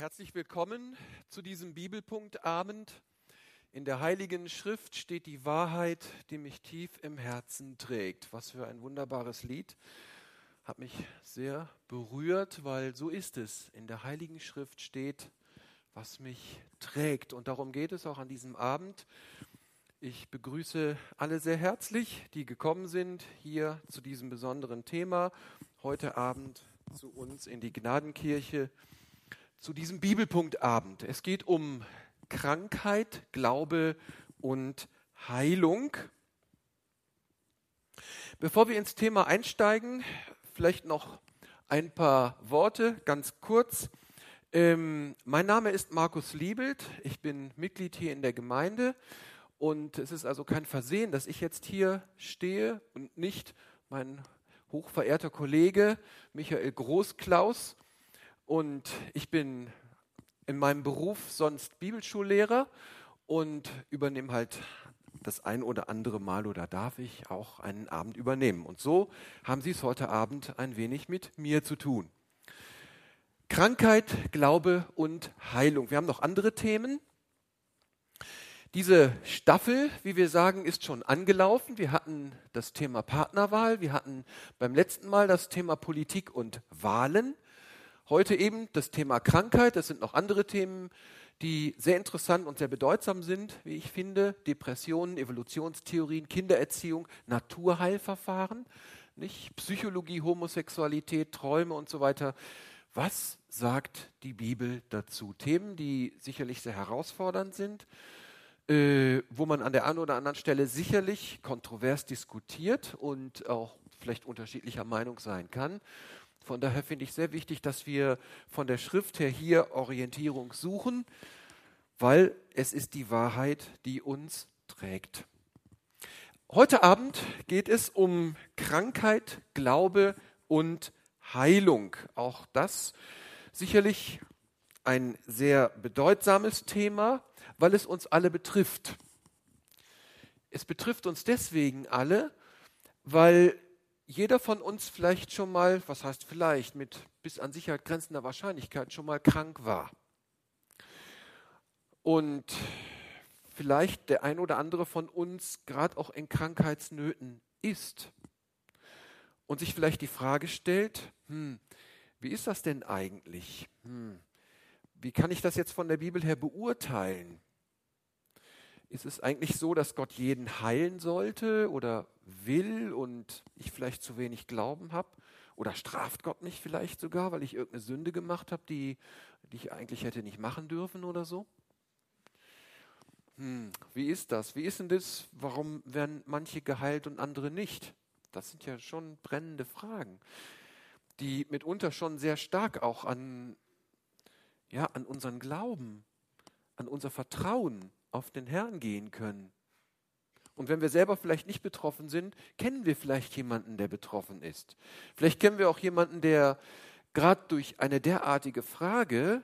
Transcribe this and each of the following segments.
Herzlich willkommen zu diesem Bibelpunktabend. In der Heiligen Schrift steht die Wahrheit, die mich tief im Herzen trägt. Was für ein wunderbares Lied. Hat mich sehr berührt, weil so ist es. In der Heiligen Schrift steht, was mich trägt. Und darum geht es auch an diesem Abend. Ich begrüße alle sehr herzlich, die gekommen sind hier zu diesem besonderen Thema. Heute Abend zu uns in die Gnadenkirche zu diesem Bibelpunktabend. Es geht um Krankheit, Glaube und Heilung. Bevor wir ins Thema einsteigen, vielleicht noch ein paar Worte, ganz kurz. Ähm, mein Name ist Markus Liebelt, ich bin Mitglied hier in der Gemeinde und es ist also kein Versehen, dass ich jetzt hier stehe und nicht mein hochverehrter Kollege Michael Großklaus. Und ich bin in meinem Beruf sonst Bibelschullehrer und übernehme halt das ein oder andere Mal oder darf ich auch einen Abend übernehmen. Und so haben Sie es heute Abend ein wenig mit mir zu tun. Krankheit, Glaube und Heilung. Wir haben noch andere Themen. Diese Staffel, wie wir sagen, ist schon angelaufen. Wir hatten das Thema Partnerwahl, wir hatten beim letzten Mal das Thema Politik und Wahlen. Heute eben das Thema Krankheit. Es sind noch andere Themen, die sehr interessant und sehr bedeutsam sind, wie ich finde. Depressionen, Evolutionstheorien, Kindererziehung, Naturheilverfahren, nicht? Psychologie, Homosexualität, Träume und so weiter. Was sagt die Bibel dazu? Themen, die sicherlich sehr herausfordernd sind, äh, wo man an der einen oder anderen Stelle sicherlich kontrovers diskutiert und auch vielleicht unterschiedlicher Meinung sein kann. Von daher finde ich sehr wichtig, dass wir von der Schrift her hier Orientierung suchen, weil es ist die Wahrheit, die uns trägt. Heute Abend geht es um Krankheit, Glaube und Heilung. Auch das sicherlich ein sehr bedeutsames Thema, weil es uns alle betrifft. Es betrifft uns deswegen alle, weil jeder von uns vielleicht schon mal, was heißt vielleicht, mit bis an Sicherheit grenzender Wahrscheinlichkeit schon mal krank war. Und vielleicht der ein oder andere von uns gerade auch in Krankheitsnöten ist und sich vielleicht die Frage stellt, hm, wie ist das denn eigentlich? Hm, wie kann ich das jetzt von der Bibel her beurteilen? Ist es eigentlich so, dass Gott jeden heilen sollte oder will und ich vielleicht zu wenig Glauben habe? Oder straft Gott mich vielleicht sogar, weil ich irgendeine Sünde gemacht habe, die, die ich eigentlich hätte nicht machen dürfen oder so? Hm, wie ist das? Wie ist denn das? Warum werden manche geheilt und andere nicht? Das sind ja schon brennende Fragen, die mitunter schon sehr stark auch an, ja, an unseren Glauben, an unser Vertrauen auf den Herrn gehen können. Und wenn wir selber vielleicht nicht betroffen sind, kennen wir vielleicht jemanden, der betroffen ist. Vielleicht kennen wir auch jemanden, der gerade durch eine derartige Frage,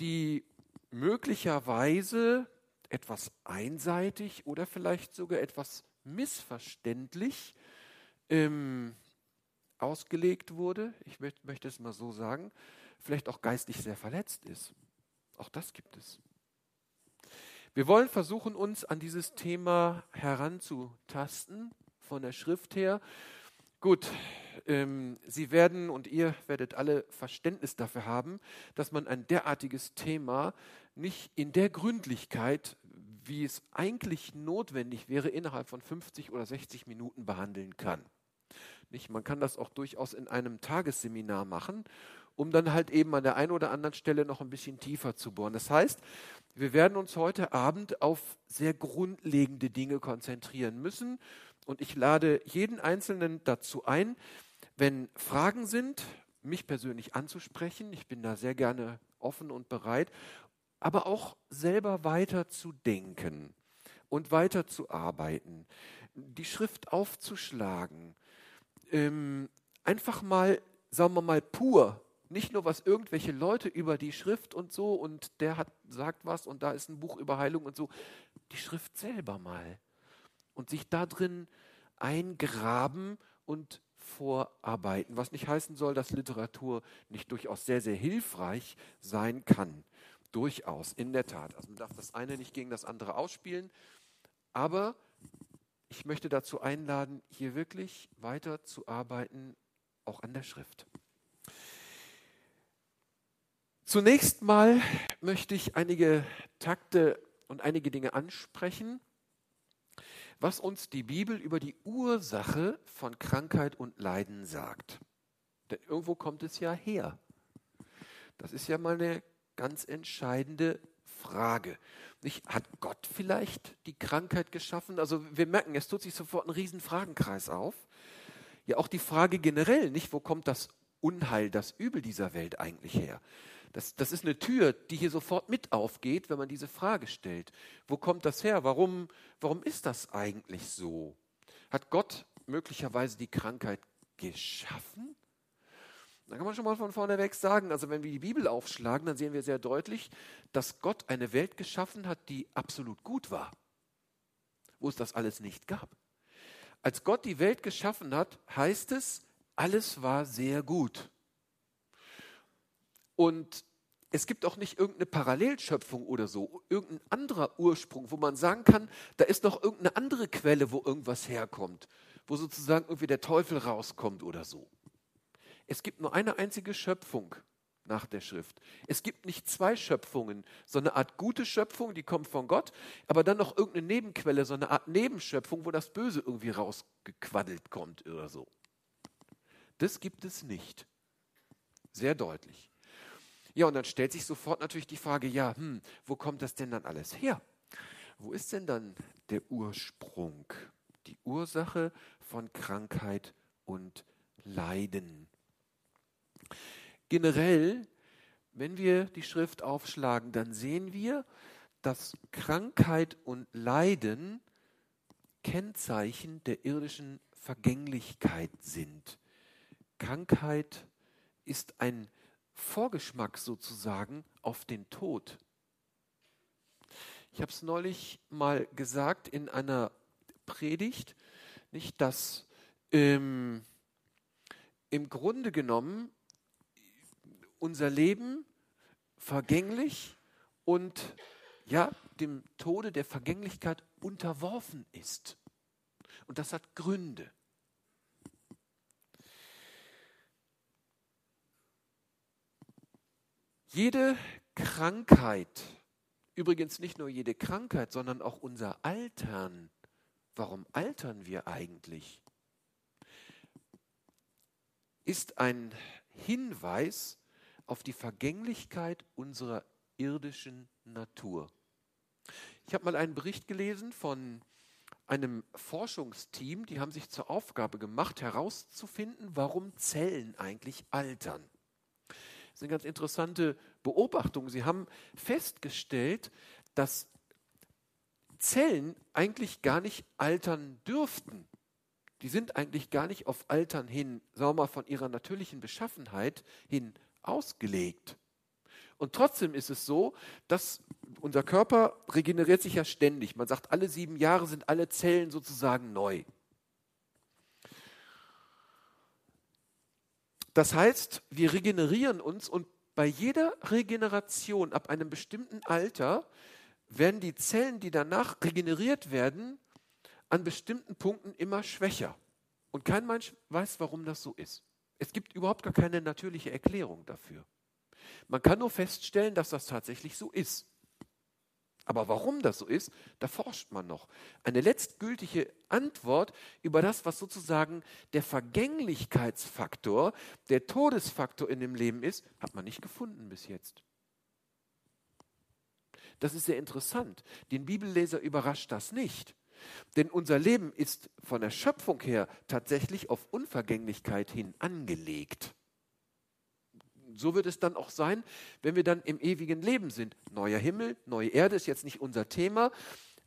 die möglicherweise etwas einseitig oder vielleicht sogar etwas missverständlich ähm, ausgelegt wurde, ich möchte, es mal so sagen, vielleicht auch geistlich sehr verletzt ist. Auch das gibt es. Wir wollen versuchen, uns an dieses Thema heranzutasten, von der Schrift her. Gut, ähm, Sie werden und ihr werdet alle Verständnis dafür haben, dass man ein derartiges Thema nicht in der Gründlichkeit, wie es eigentlich notwendig wäre, innerhalb von 50 oder 60 Minuten behandeln kann. Nicht? Man kann das auch durchaus in einem Tagesseminar machen, um dann halt eben an der einen oder anderen Stelle noch ein bisschen tiefer zu bohren. Das heißt, wir werden uns heute Abend auf sehr grundlegende Dinge konzentrieren müssen. Und ich lade jeden Einzelnen dazu ein, wenn Fragen sind, mich persönlich anzusprechen. Ich bin da sehr gerne offen und bereit, aber auch selber weiter zu denken und weiter zu arbeiten, die Schrift aufzuschlagen, ähm, einfach mal, sagen wir mal, pur nicht nur was irgendwelche Leute über die Schrift und so und der hat sagt was und da ist ein Buch über Heilung und so, die Schrift selber mal und sich da drin eingraben und vorarbeiten, was nicht heißen soll, dass Literatur nicht durchaus sehr, sehr hilfreich sein kann. Durchaus, in der Tat. Also man darf das eine nicht gegen das andere ausspielen, aber ich möchte dazu einladen, hier wirklich weiter zu arbeiten, auch an der Schrift. Zunächst mal möchte ich einige Takte und einige Dinge ansprechen, was uns die Bibel über die Ursache von Krankheit und Leiden sagt. Denn irgendwo kommt es ja her. Das ist ja mal eine ganz entscheidende Frage. Nicht, hat Gott vielleicht die Krankheit geschaffen? Also wir merken, es tut sich sofort ein riesen Fragenkreis auf. Ja, auch die Frage generell, nicht, wo kommt das Unheil, das Übel dieser Welt eigentlich her? Das, das ist eine Tür, die hier sofort mit aufgeht, wenn man diese Frage stellt. Wo kommt das her? Warum, warum ist das eigentlich so? Hat Gott möglicherweise die Krankheit geschaffen? Da kann man schon mal von vorne weg sagen, also wenn wir die Bibel aufschlagen, dann sehen wir sehr deutlich, dass Gott eine Welt geschaffen hat, die absolut gut war, wo es das alles nicht gab. Als Gott die Welt geschaffen hat, heißt es, alles war sehr gut. Und es gibt auch nicht irgendeine Parallelschöpfung oder so, irgendein anderer Ursprung, wo man sagen kann, da ist noch irgendeine andere Quelle, wo irgendwas herkommt, wo sozusagen irgendwie der Teufel rauskommt oder so. Es gibt nur eine einzige Schöpfung nach der Schrift. Es gibt nicht zwei Schöpfungen, so eine Art gute Schöpfung, die kommt von Gott, aber dann noch irgendeine Nebenquelle, so eine Art Nebenschöpfung, wo das Böse irgendwie rausgequaddelt kommt oder so. Das gibt es nicht. Sehr deutlich. Ja, und dann stellt sich sofort natürlich die Frage, ja, hm, wo kommt das denn dann alles her? Wo ist denn dann der Ursprung, die Ursache von Krankheit und Leiden? Generell, wenn wir die Schrift aufschlagen, dann sehen wir, dass Krankheit und Leiden Kennzeichen der irdischen Vergänglichkeit sind. Krankheit ist ein Vorgeschmack sozusagen auf den Tod. Ich habe es neulich mal gesagt in einer Predigt, nicht, dass ähm, im Grunde genommen unser Leben vergänglich und ja, dem Tode der Vergänglichkeit unterworfen ist. Und das hat Gründe. Jede Krankheit, übrigens nicht nur jede Krankheit, sondern auch unser Altern. Warum altern wir eigentlich? Ist ein Hinweis auf die Vergänglichkeit unserer irdischen Natur. Ich habe mal einen Bericht gelesen von einem Forschungsteam, die haben sich zur Aufgabe gemacht, herauszufinden, warum Zellen eigentlich altern. Ist eine ganz interessante Beobachtung. Sie haben festgestellt, dass Zellen eigentlich gar nicht altern dürften. Die sind eigentlich gar nicht auf Altern hin, sagen wir mal, von ihrer natürlichen Beschaffenheit hin ausgelegt. Und trotzdem ist es so, dass unser Körper regeneriert sich ja ständig. Man sagt, alle sieben Jahre sind alle Zellen sozusagen neu. Das heißt, wir regenerieren uns und bei jeder Regeneration ab einem bestimmten Alter werden die Zellen, die danach regeneriert werden, an bestimmten Punkten immer schwächer. Und kein Mensch weiß, warum das so ist. Es gibt überhaupt gar keine natürliche Erklärung dafür. Man kann nur feststellen, dass das tatsächlich so ist. Aber warum das so ist, da forscht man noch. Eine letztgültige Antwort über das, was sozusagen der Vergänglichkeitsfaktor, der Todesfaktor in dem Leben ist, hat man nicht gefunden bis jetzt. Das ist sehr interessant. Den Bibelleser überrascht das nicht. Denn unser Leben ist von der Schöpfung her tatsächlich auf Unvergänglichkeit hin angelegt so wird es dann auch sein, wenn wir dann im ewigen Leben sind. Neuer Himmel, neue Erde ist jetzt nicht unser Thema,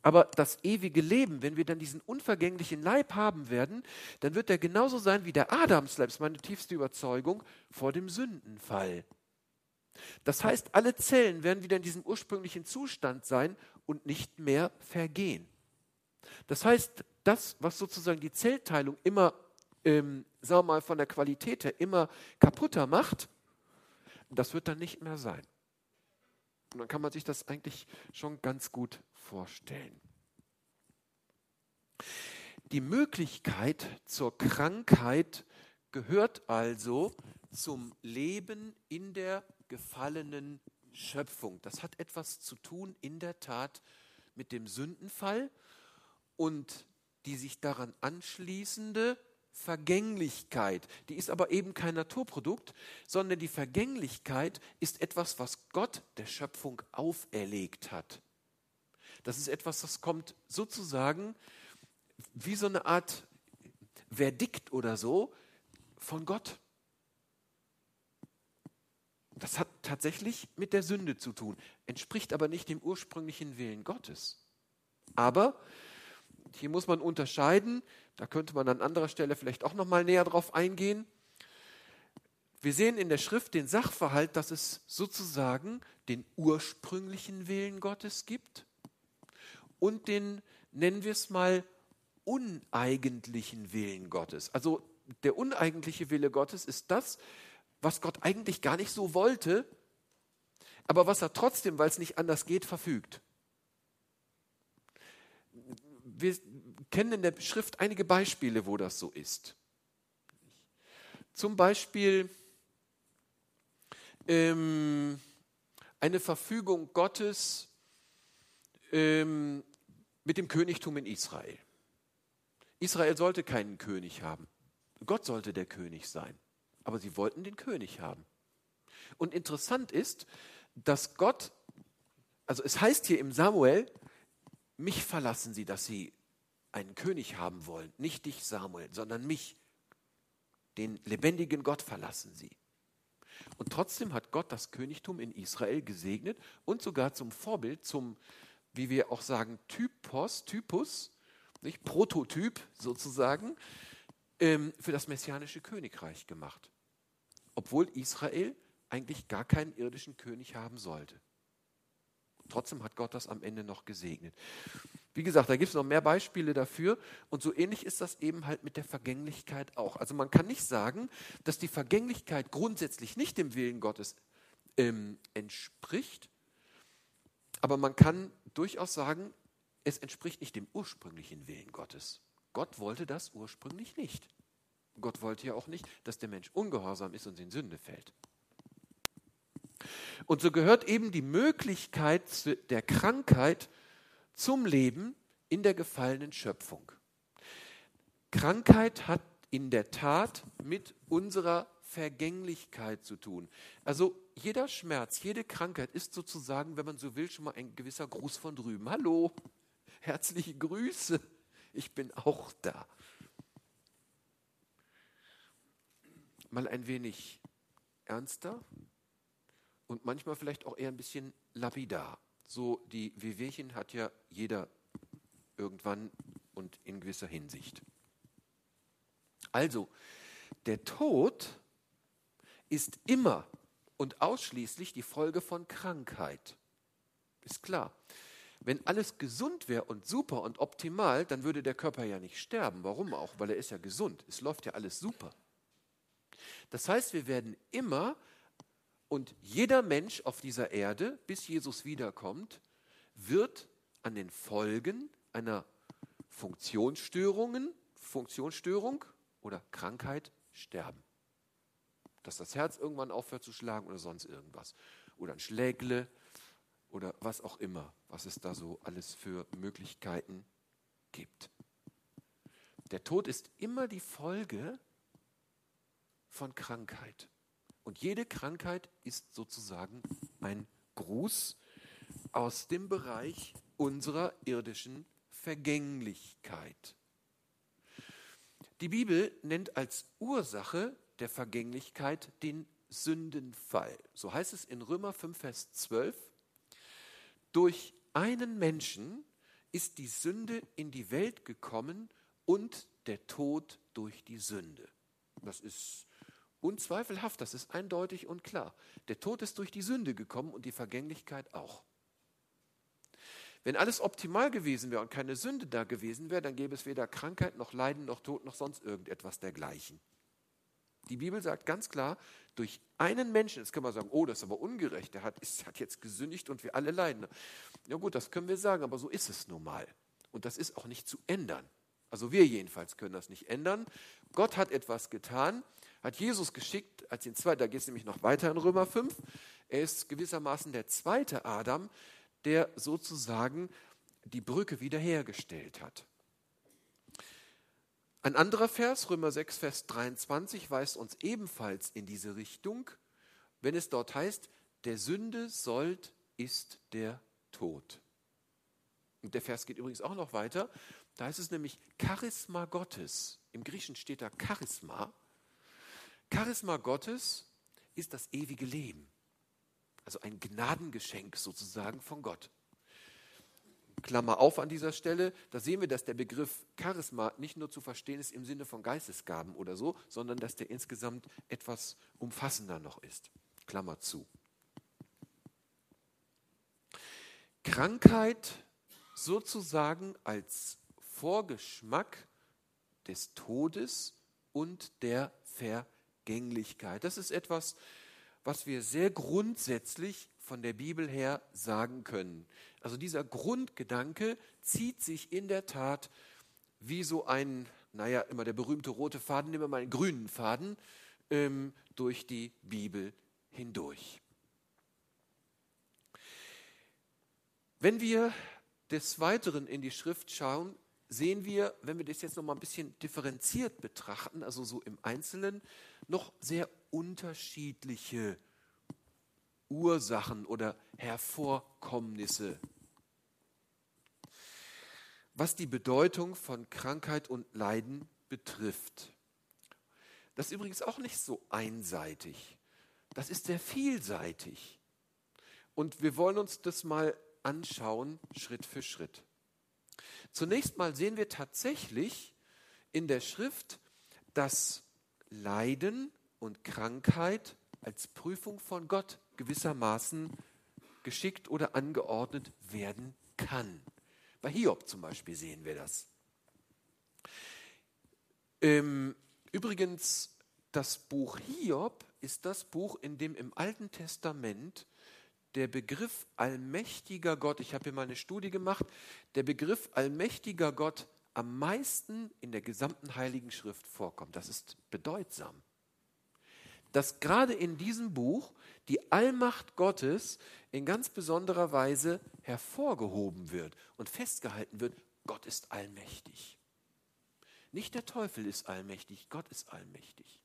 aber das ewige Leben, wenn wir dann diesen unvergänglichen Leib haben werden, dann wird er genauso sein wie der Adamsleib, ist meine tiefste Überzeugung, vor dem Sündenfall. Das heißt, alle Zellen werden wieder in diesem ursprünglichen Zustand sein und nicht mehr vergehen. Das heißt, das, was sozusagen die Zellteilung immer ähm, sagen wir mal, von der Qualität her immer kaputter macht, das wird dann nicht mehr sein. Und dann kann man sich das eigentlich schon ganz gut vorstellen. Die Möglichkeit zur Krankheit gehört also zum Leben in der gefallenen Schöpfung. Das hat etwas zu tun in der Tat mit dem Sündenfall und die sich daran anschließende Vergänglichkeit. Die ist aber eben kein Naturprodukt, sondern die Vergänglichkeit ist etwas, was Gott der Schöpfung auferlegt hat. Das ist etwas, das kommt sozusagen wie so eine Art Verdikt oder so von Gott. Das hat tatsächlich mit der Sünde zu tun, entspricht aber nicht dem ursprünglichen Willen Gottes. Aber hier muss man unterscheiden, da könnte man an anderer Stelle vielleicht auch noch mal näher drauf eingehen. Wir sehen in der Schrift den Sachverhalt, dass es sozusagen den ursprünglichen Willen Gottes gibt und den, nennen wir es mal, uneigentlichen Willen Gottes. Also der uneigentliche Wille Gottes ist das, was Gott eigentlich gar nicht so wollte, aber was er trotzdem, weil es nicht anders geht, verfügt. Wir kennen in der Schrift einige Beispiele, wo das so ist. Zum Beispiel ähm, eine Verfügung Gottes ähm, mit dem Königtum in Israel. Israel sollte keinen König haben. Gott sollte der König sein. Aber sie wollten den König haben. Und interessant ist, dass Gott, also es heißt hier im Samuel, mich verlassen sie, dass sie einen König haben wollen. Nicht dich, Samuel, sondern mich. Den lebendigen Gott verlassen sie. Und trotzdem hat Gott das Königtum in Israel gesegnet und sogar zum Vorbild, zum, wie wir auch sagen, Typos, Typus, nicht? Prototyp sozusagen, ähm, für das messianische Königreich gemacht. Obwohl Israel eigentlich gar keinen irdischen König haben sollte. Trotzdem hat Gott das am Ende noch gesegnet. Wie gesagt, da gibt es noch mehr Beispiele dafür. Und so ähnlich ist das eben halt mit der Vergänglichkeit auch. Also man kann nicht sagen, dass die Vergänglichkeit grundsätzlich nicht dem Willen Gottes ähm, entspricht. Aber man kann durchaus sagen, es entspricht nicht dem ursprünglichen Willen Gottes. Gott wollte das ursprünglich nicht. Gott wollte ja auch nicht, dass der Mensch ungehorsam ist und in Sünde fällt. Und so gehört eben die Möglichkeit der Krankheit zum Leben in der gefallenen Schöpfung. Krankheit hat in der Tat mit unserer Vergänglichkeit zu tun. Also jeder Schmerz, jede Krankheit ist sozusagen, wenn man so will, schon mal ein gewisser Gruß von drüben. Hallo, Herzliche Grüße, ich bin auch da. Mal ein wenig ernster und manchmal vielleicht auch eher ein bisschen lapidar. So die Wehwehchen hat ja jeder irgendwann und in gewisser Hinsicht. Also, der Tod ist immer und ausschließlich die Folge von Krankheit. Ist klar. Wenn alles gesund wäre und super und optimal, dann würde der Körper ja nicht sterben. Warum auch? Weil er ist ja gesund. Es läuft ja alles super. Das heißt, wir werden immer und jeder Mensch auf dieser Erde, bis Jesus wiederkommt, wird an den Folgen einer Funktionsstörungen, Funktionsstörung oder Krankheit sterben. Dass das Herz irgendwann aufhört zu schlagen oder sonst irgendwas. Oder ein Schlägle oder was auch immer, was es da so alles für Möglichkeiten gibt. Der Tod ist immer die Folge von Krankheit. Und jede Krankheit ist sozusagen ein Gruß aus dem Bereich unserer irdischen Vergänglichkeit. Die Bibel nennt als Ursache der Vergänglichkeit den Sündenfall. So heißt es in Römer 5, Vers 12. Durch einen Menschen ist die Sünde in die Welt gekommen und der Tod durch die Sünde. Das ist unzweifelhaft, das ist eindeutig und klar. Der Tod ist durch die Sünde gekommen und die Vergänglichkeit auch. Wenn alles optimal gewesen wäre und keine Sünde da gewesen wäre, dann gäbe es weder Krankheit noch Leiden noch Tod noch sonst irgendetwas dergleichen. Die Bibel sagt ganz klar, durch einen Menschen, jetzt können wir sagen, oh, das ist aber ungerecht, der hat, ist, hat jetzt gesündigt und wir alle leiden. Ja gut, das können wir sagen, aber so ist es nun mal. Und das ist auch nicht zu ändern. Also wir jedenfalls können das nicht ändern. Gott hat etwas getan, hat Jesus geschickt als den zweiten, da geht es nämlich noch weiter in Römer 5. Er ist gewissermaßen der zweite Adam, der sozusagen die Brücke wiederhergestellt hat. Ein anderer Vers, Römer 6, Vers 23, weist uns ebenfalls in diese Richtung, wenn es dort heißt, der Sünde sollt ist der Tod. Und der Vers geht übrigens auch noch weiter. Da heißt es nämlich Charisma Gottes. Im Griechischen steht da Charisma. Charisma Gottes ist das ewige Leben. Also ein Gnadengeschenk sozusagen von Gott. Klammer auf an dieser Stelle, da sehen wir, dass der Begriff Charisma nicht nur zu verstehen ist im Sinne von Geistesgaben oder so, sondern dass der insgesamt etwas umfassender noch ist. Klammer zu. Krankheit sozusagen als Vorgeschmack des Todes und der Vergänglichkeit. Das ist etwas, was wir sehr grundsätzlich von der Bibel her sagen können. Also dieser Grundgedanke zieht sich in der Tat wie so ein, naja, immer der berühmte rote Faden, nehmen wir mal einen grünen Faden, ähm, durch die Bibel hindurch. Wenn wir des Weiteren in die Schrift schauen, sehen wir, wenn wir das jetzt noch mal ein bisschen differenziert betrachten, also so im Einzelnen, noch sehr unterschiedliche Ursachen oder Hervorkommnisse. Was die Bedeutung von Krankheit und Leiden betrifft. Das ist übrigens auch nicht so einseitig. Das ist sehr vielseitig. Und wir wollen uns das mal anschauen, Schritt für Schritt. Zunächst mal sehen wir tatsächlich in der Schrift, dass Leiden und Krankheit als Prüfung von Gott gewissermaßen geschickt oder angeordnet werden kann. Bei Hiob zum Beispiel sehen wir das. Ähm, übrigens, das Buch Hiob ist das Buch, in dem im Alten Testament der Begriff allmächtiger Gott, ich habe hier mal eine Studie gemacht, der Begriff allmächtiger Gott am meisten in der gesamten Heiligen Schrift vorkommt. Das ist bedeutsam. Dass gerade in diesem Buch die Allmacht Gottes in ganz besonderer Weise hervorgehoben wird und festgehalten wird, Gott ist allmächtig. Nicht der Teufel ist allmächtig, Gott ist allmächtig.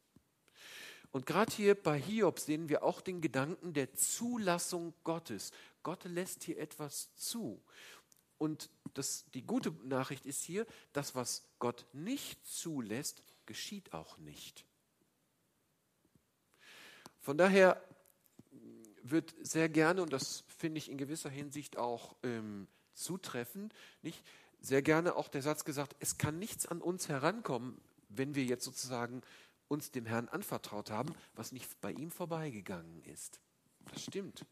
Und gerade hier bei Hiob sehen wir auch den Gedanken der Zulassung Gottes. Gott lässt hier etwas zu. Und das, die gute Nachricht ist hier, das, was Gott nicht zulässt, geschieht auch nicht. Von daher wird sehr gerne, und das finde ich in gewisser Hinsicht auch ähm, zutreffend, nicht, sehr gerne auch der Satz gesagt, es kann nichts an uns herankommen, wenn wir jetzt sozusagen uns dem Herrn anvertraut haben, was nicht bei ihm vorbeigegangen ist. Das stimmt.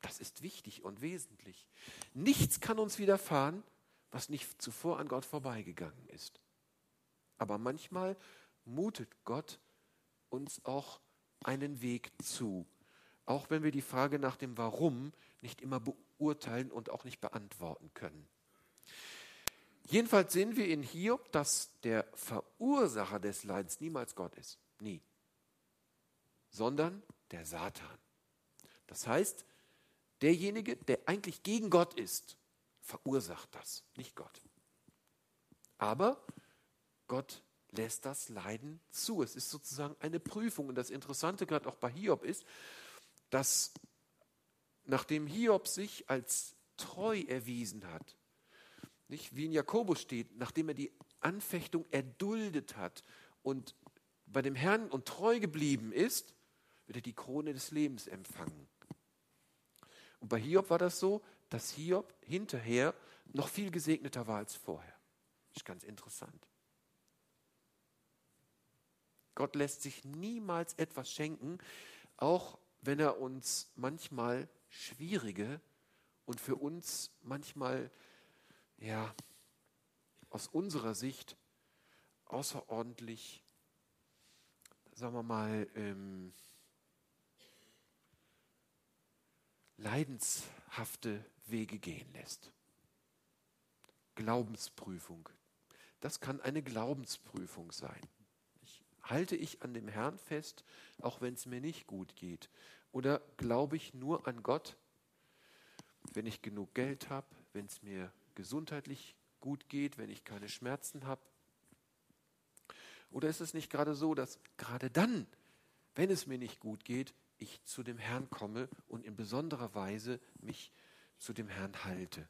Das ist wichtig und wesentlich. Nichts kann uns widerfahren, was nicht zuvor an Gott vorbeigegangen ist. Aber manchmal mutet Gott uns auch einen Weg zu, auch wenn wir die Frage nach dem Warum nicht immer beurteilen und auch nicht beantworten können. Jedenfalls sehen wir in Hiob, dass der Verursacher des Leidens niemals Gott ist. Nie. Sondern der Satan. Das heißt, derjenige, der eigentlich gegen Gott ist, verursacht das, nicht Gott. Aber Gott lässt das Leiden zu. Es ist sozusagen eine Prüfung. Und das Interessante gerade auch bei Hiob ist, dass nachdem Hiob sich als treu erwiesen hat, nicht wie in Jakobus steht, nachdem er die Anfechtung erduldet hat und bei dem Herrn und treu geblieben ist, wird er die Krone des Lebens empfangen. Und bei Hiob war das so, dass Hiob hinterher noch viel gesegneter war als vorher. Ist ganz interessant. Gott lässt sich niemals etwas schenken, auch wenn er uns manchmal schwierige und für uns manchmal, ja, aus unserer Sicht außerordentlich, sagen wir mal, ähm, leidenshafte Wege gehen lässt. Glaubensprüfung. Das kann eine Glaubensprüfung sein. Ich, halte ich an dem Herrn fest, auch wenn es mir nicht gut geht? Oder glaube ich nur an Gott, wenn ich genug Geld habe, wenn es mir gesundheitlich gut geht, wenn ich keine Schmerzen habe? Oder ist es nicht gerade so, dass gerade dann, wenn es mir nicht gut geht, ich zu dem Herrn komme und in besonderer Weise mich zu dem Herrn halte?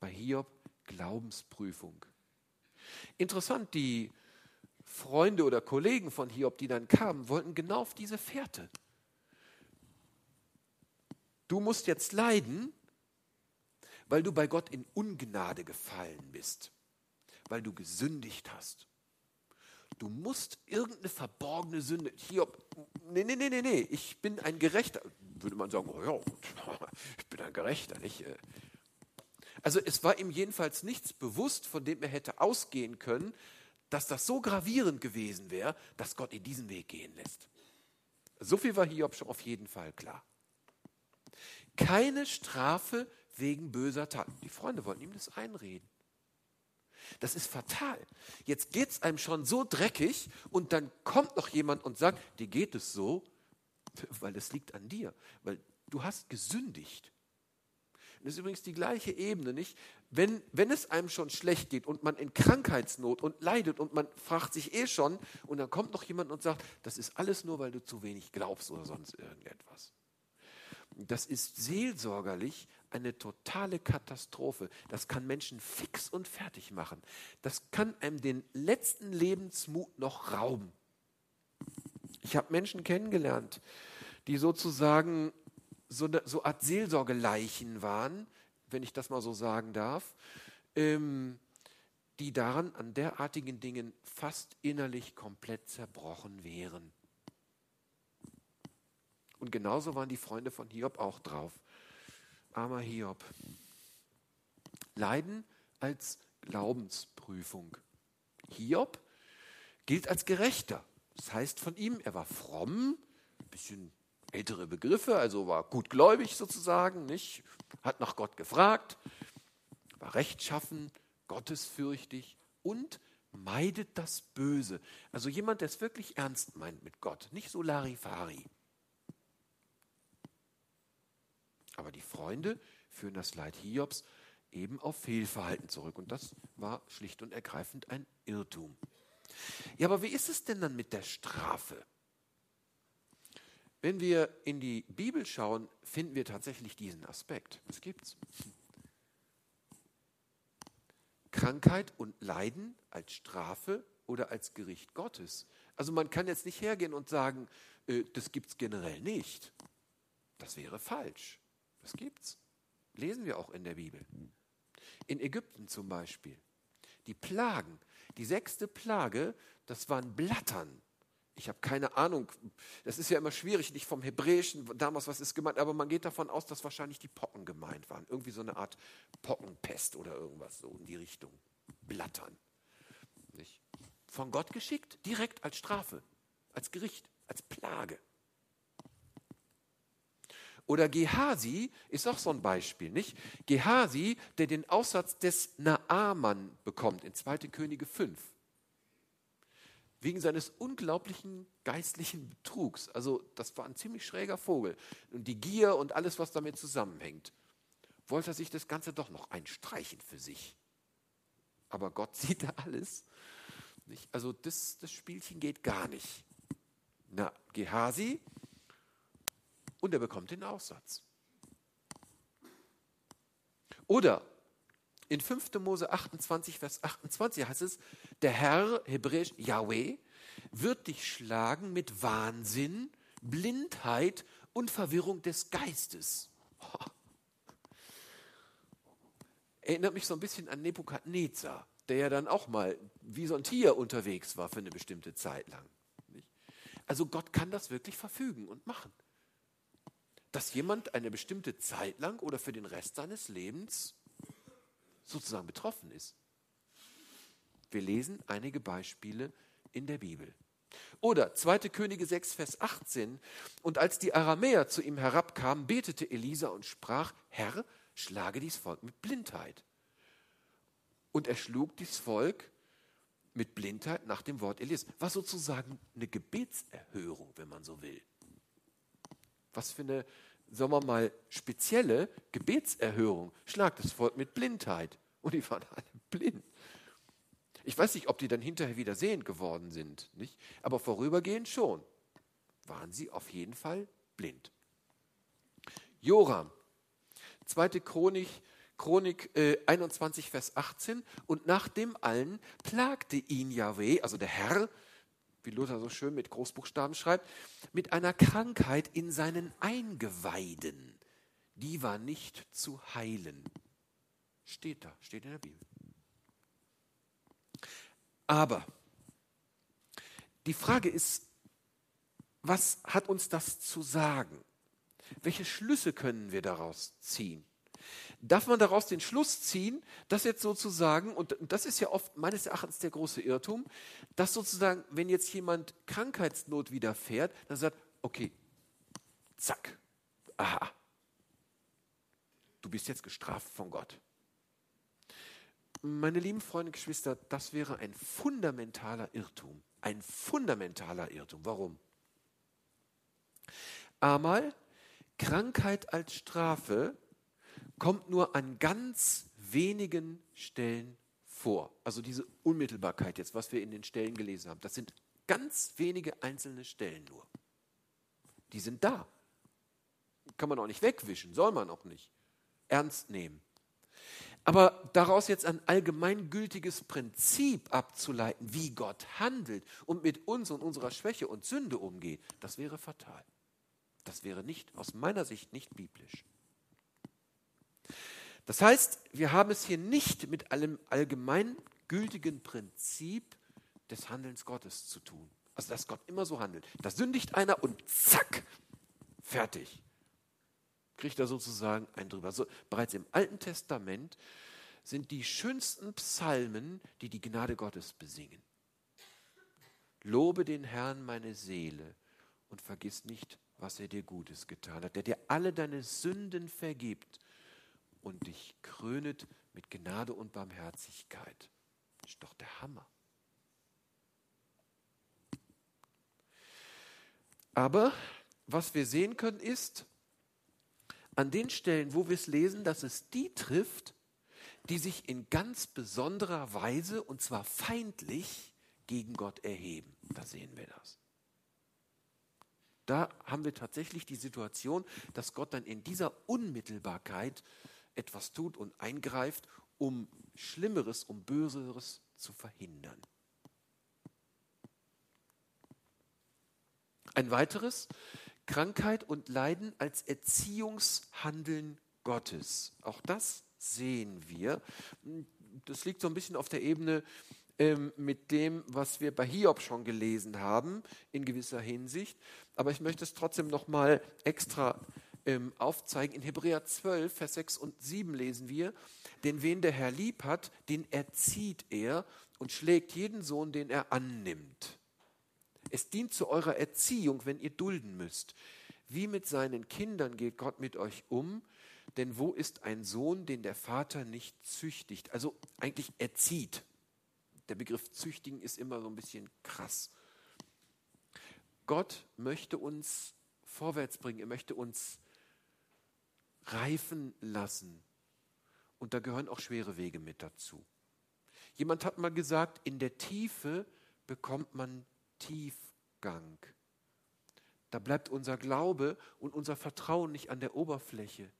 Bei Hiob Glaubensprüfung. Interessant, die Freunde oder Kollegen von Hiob, die dann kamen, wollten genau auf diese Fährte. Du musst jetzt leiden, weil du bei Gott in Ungnade gefallen bist, weil du gesündigt hast. Du musst irgendeine verborgene Sünde. Hiob, nee, nee, nee, nee, nee, ich bin ein Gerechter. Würde man sagen, oh ja, ich bin ein Gerechter, nicht? Also es war ihm jedenfalls nichts bewusst, von dem er hätte ausgehen können, dass das so gravierend gewesen wäre, dass Gott ihn diesen Weg gehen lässt. So viel war Hiob schon auf jeden Fall klar. Keine Strafe wegen böser Taten. Die Freunde wollten ihm das einreden. Das ist fatal. Jetzt geht es einem schon so dreckig und dann kommt noch jemand und sagt, dir geht es so, weil es liegt an dir, weil du hast gesündigt. Das ist übrigens die gleiche Ebene, nicht? Wenn, wenn es einem schon schlecht geht und man in Krankheitsnot und leidet und man fragt sich eh schon und dann kommt noch jemand und sagt, das ist alles nur, weil du zu wenig glaubst oder sonst irgendetwas. Das ist seelsorgerlich eine totale Katastrophe. Das kann Menschen fix und fertig machen. Das kann einem den letzten Lebensmut noch rauben. Ich habe Menschen kennengelernt, die sozusagen so eine so Art Seelsorgeleichen waren, wenn ich das mal so sagen darf, ähm, die daran an derartigen Dingen fast innerlich komplett zerbrochen wären. Und genauso waren die Freunde von Hiob auch drauf. Armer Hiob. Leiden als Glaubensprüfung. Hiob gilt als Gerechter. Das heißt von ihm, er war fromm, ein bisschen ältere Begriffe, also war gutgläubig sozusagen, nicht? Hat nach Gott gefragt, war rechtschaffen, gottesfürchtig und meidet das Böse. Also jemand, der es wirklich ernst meint mit Gott, nicht so Larifari. Aber die Freunde führen das Leid Hiobs eben auf Fehlverhalten zurück. Und das war schlicht und ergreifend ein Irrtum. Ja, aber wie ist es denn dann mit der Strafe? Wenn wir in die Bibel schauen, finden wir tatsächlich diesen Aspekt. Es gibt's. Krankheit und Leiden als Strafe oder als Gericht Gottes. Also man kann jetzt nicht hergehen und sagen, äh, das gibt es generell nicht. Das wäre falsch. Das gibt's. Lesen wir auch in der Bibel. In Ägypten zum Beispiel. Die Plagen. Die sechste Plage, das waren Blattern. Ich habe keine Ahnung. Das ist ja immer schwierig, nicht vom Hebräischen damals, was ist gemeint, aber man geht davon aus, dass wahrscheinlich die Pocken gemeint waren. Irgendwie so eine Art Pockenpest oder irgendwas so in die Richtung. Blattern. Nicht? Von Gott geschickt, direkt als Strafe, als Gericht, als Plage. Oder Gehasi ist auch so ein Beispiel, nicht? Gehasi, der den Aussatz des Naaman bekommt in 2. Könige 5. Wegen seines unglaublichen geistlichen Betrugs. Also, das war ein ziemlich schräger Vogel. Und die Gier und alles, was damit zusammenhängt. Wollte er sich das Ganze doch noch einstreichen für sich. Aber Gott sieht da alles. Nicht? Also, das, das Spielchen geht gar nicht. Na, Gehasi und er bekommt den Aussatz. Oder in 5. Mose 28, Vers 28 heißt es, der Herr, hebräisch Yahweh, wird dich schlagen mit Wahnsinn, Blindheit und Verwirrung des Geistes. Erinnert mich so ein bisschen an Nebukadnezar, der ja dann auch mal wie so ein Tier unterwegs war für eine bestimmte Zeit lang. Also Gott kann das wirklich verfügen und machen. Dass jemand eine bestimmte Zeit lang oder für den Rest seines Lebens sozusagen betroffen ist. Wir lesen einige Beispiele in der Bibel. Oder 2. Könige 6, Vers 18. Und als die Aramäer zu ihm herabkamen, betete Elisa und sprach, Herr, schlage dies Volk mit Blindheit. Und er schlug dies Volk mit Blindheit nach dem Wort Elias. Was sozusagen eine Gebetserhörung, wenn man so will. Was für eine, sagen wir mal, spezielle Gebetserhörung. Schlag das Volk mit Blindheit. Und die waren alle blind. Ich weiß nicht, ob die dann hinterher wieder sehend geworden sind, nicht? aber vorübergehend schon. Waren sie auf jeden Fall blind. Joram, zweite Chronik, Chronik äh, 21, Vers 18. Und nach dem allen plagte ihn Yahweh, also der Herr, wie Luther so schön mit Großbuchstaben schreibt, mit einer Krankheit in seinen Eingeweiden. Die war nicht zu heilen. Steht da, steht in der Bibel. Aber die Frage ist, was hat uns das zu sagen? Welche Schlüsse können wir daraus ziehen? Darf man daraus den Schluss ziehen, dass jetzt sozusagen, und das ist ja oft meines Erachtens der große Irrtum, dass sozusagen, wenn jetzt jemand Krankheitsnot widerfährt, dann sagt, okay, zack, aha, du bist jetzt gestraft von Gott. Meine lieben Freunde und Geschwister, das wäre ein fundamentaler Irrtum. Ein fundamentaler Irrtum. Warum? Einmal, Krankheit als Strafe kommt nur an ganz wenigen Stellen vor. Also diese Unmittelbarkeit jetzt, was wir in den Stellen gelesen haben, das sind ganz wenige einzelne Stellen nur. Die sind da. Kann man auch nicht wegwischen, soll man auch nicht. Ernst nehmen. Aber daraus jetzt ein allgemeingültiges Prinzip abzuleiten, wie Gott handelt und mit uns und unserer Schwäche und Sünde umgeht, das wäre fatal. Das wäre nicht, aus meiner Sicht nicht biblisch. Das heißt, wir haben es hier nicht mit einem allgemeingültigen Prinzip des Handelns Gottes zu tun. Also, dass Gott immer so handelt. Da sündigt einer und zack, fertig kriegt er sozusagen ein drüber. So, bereits im Alten Testament sind die schönsten Psalmen, die die Gnade Gottes besingen. Lobe den Herrn meine Seele und vergiss nicht, was er dir Gutes getan hat, der dir alle deine Sünden vergibt und dich krönet mit Gnade und Barmherzigkeit. Ist doch der Hammer. Aber was wir sehen können ist, an den Stellen, wo wir es lesen, dass es die trifft, die sich in ganz besonderer Weise, und zwar feindlich, gegen Gott erheben. Da sehen wir das. Da haben wir tatsächlich die Situation, dass Gott dann in dieser Unmittelbarkeit etwas tut und eingreift, um Schlimmeres, um Böseres zu verhindern. Ein weiteres, Krankheit und Leiden als Erziehungshandeln Gottes. Auch das sehen wir. Das liegt so ein bisschen auf der Ebene ähm, mit dem, was wir bei Hiob schon gelesen haben, in gewisser Hinsicht. Aber ich möchte es trotzdem nochmal extra ähm, aufzeigen. In Hebräer 12, Vers 6 und 7 lesen wir, denn wen der Herr lieb hat, den erzieht er und schlägt jeden Sohn, den er annimmt. Es dient zu eurer Erziehung, wenn ihr dulden müsst. Wie mit seinen Kindern geht Gott mit euch um? Denn wo ist ein Sohn, den der Vater nicht züchtigt? Also eigentlich erzieht. Der Begriff züchtigen ist immer so ein bisschen krass. Gott möchte uns vorwärts bringen. Er möchte uns reifen lassen. Und da gehören auch schwere Wege mit dazu. Jemand hat mal gesagt, in der Tiefe bekommt man Tiefgang. Da bleibt unser Glaube und unser Vertrauen nicht an der Oberfläche,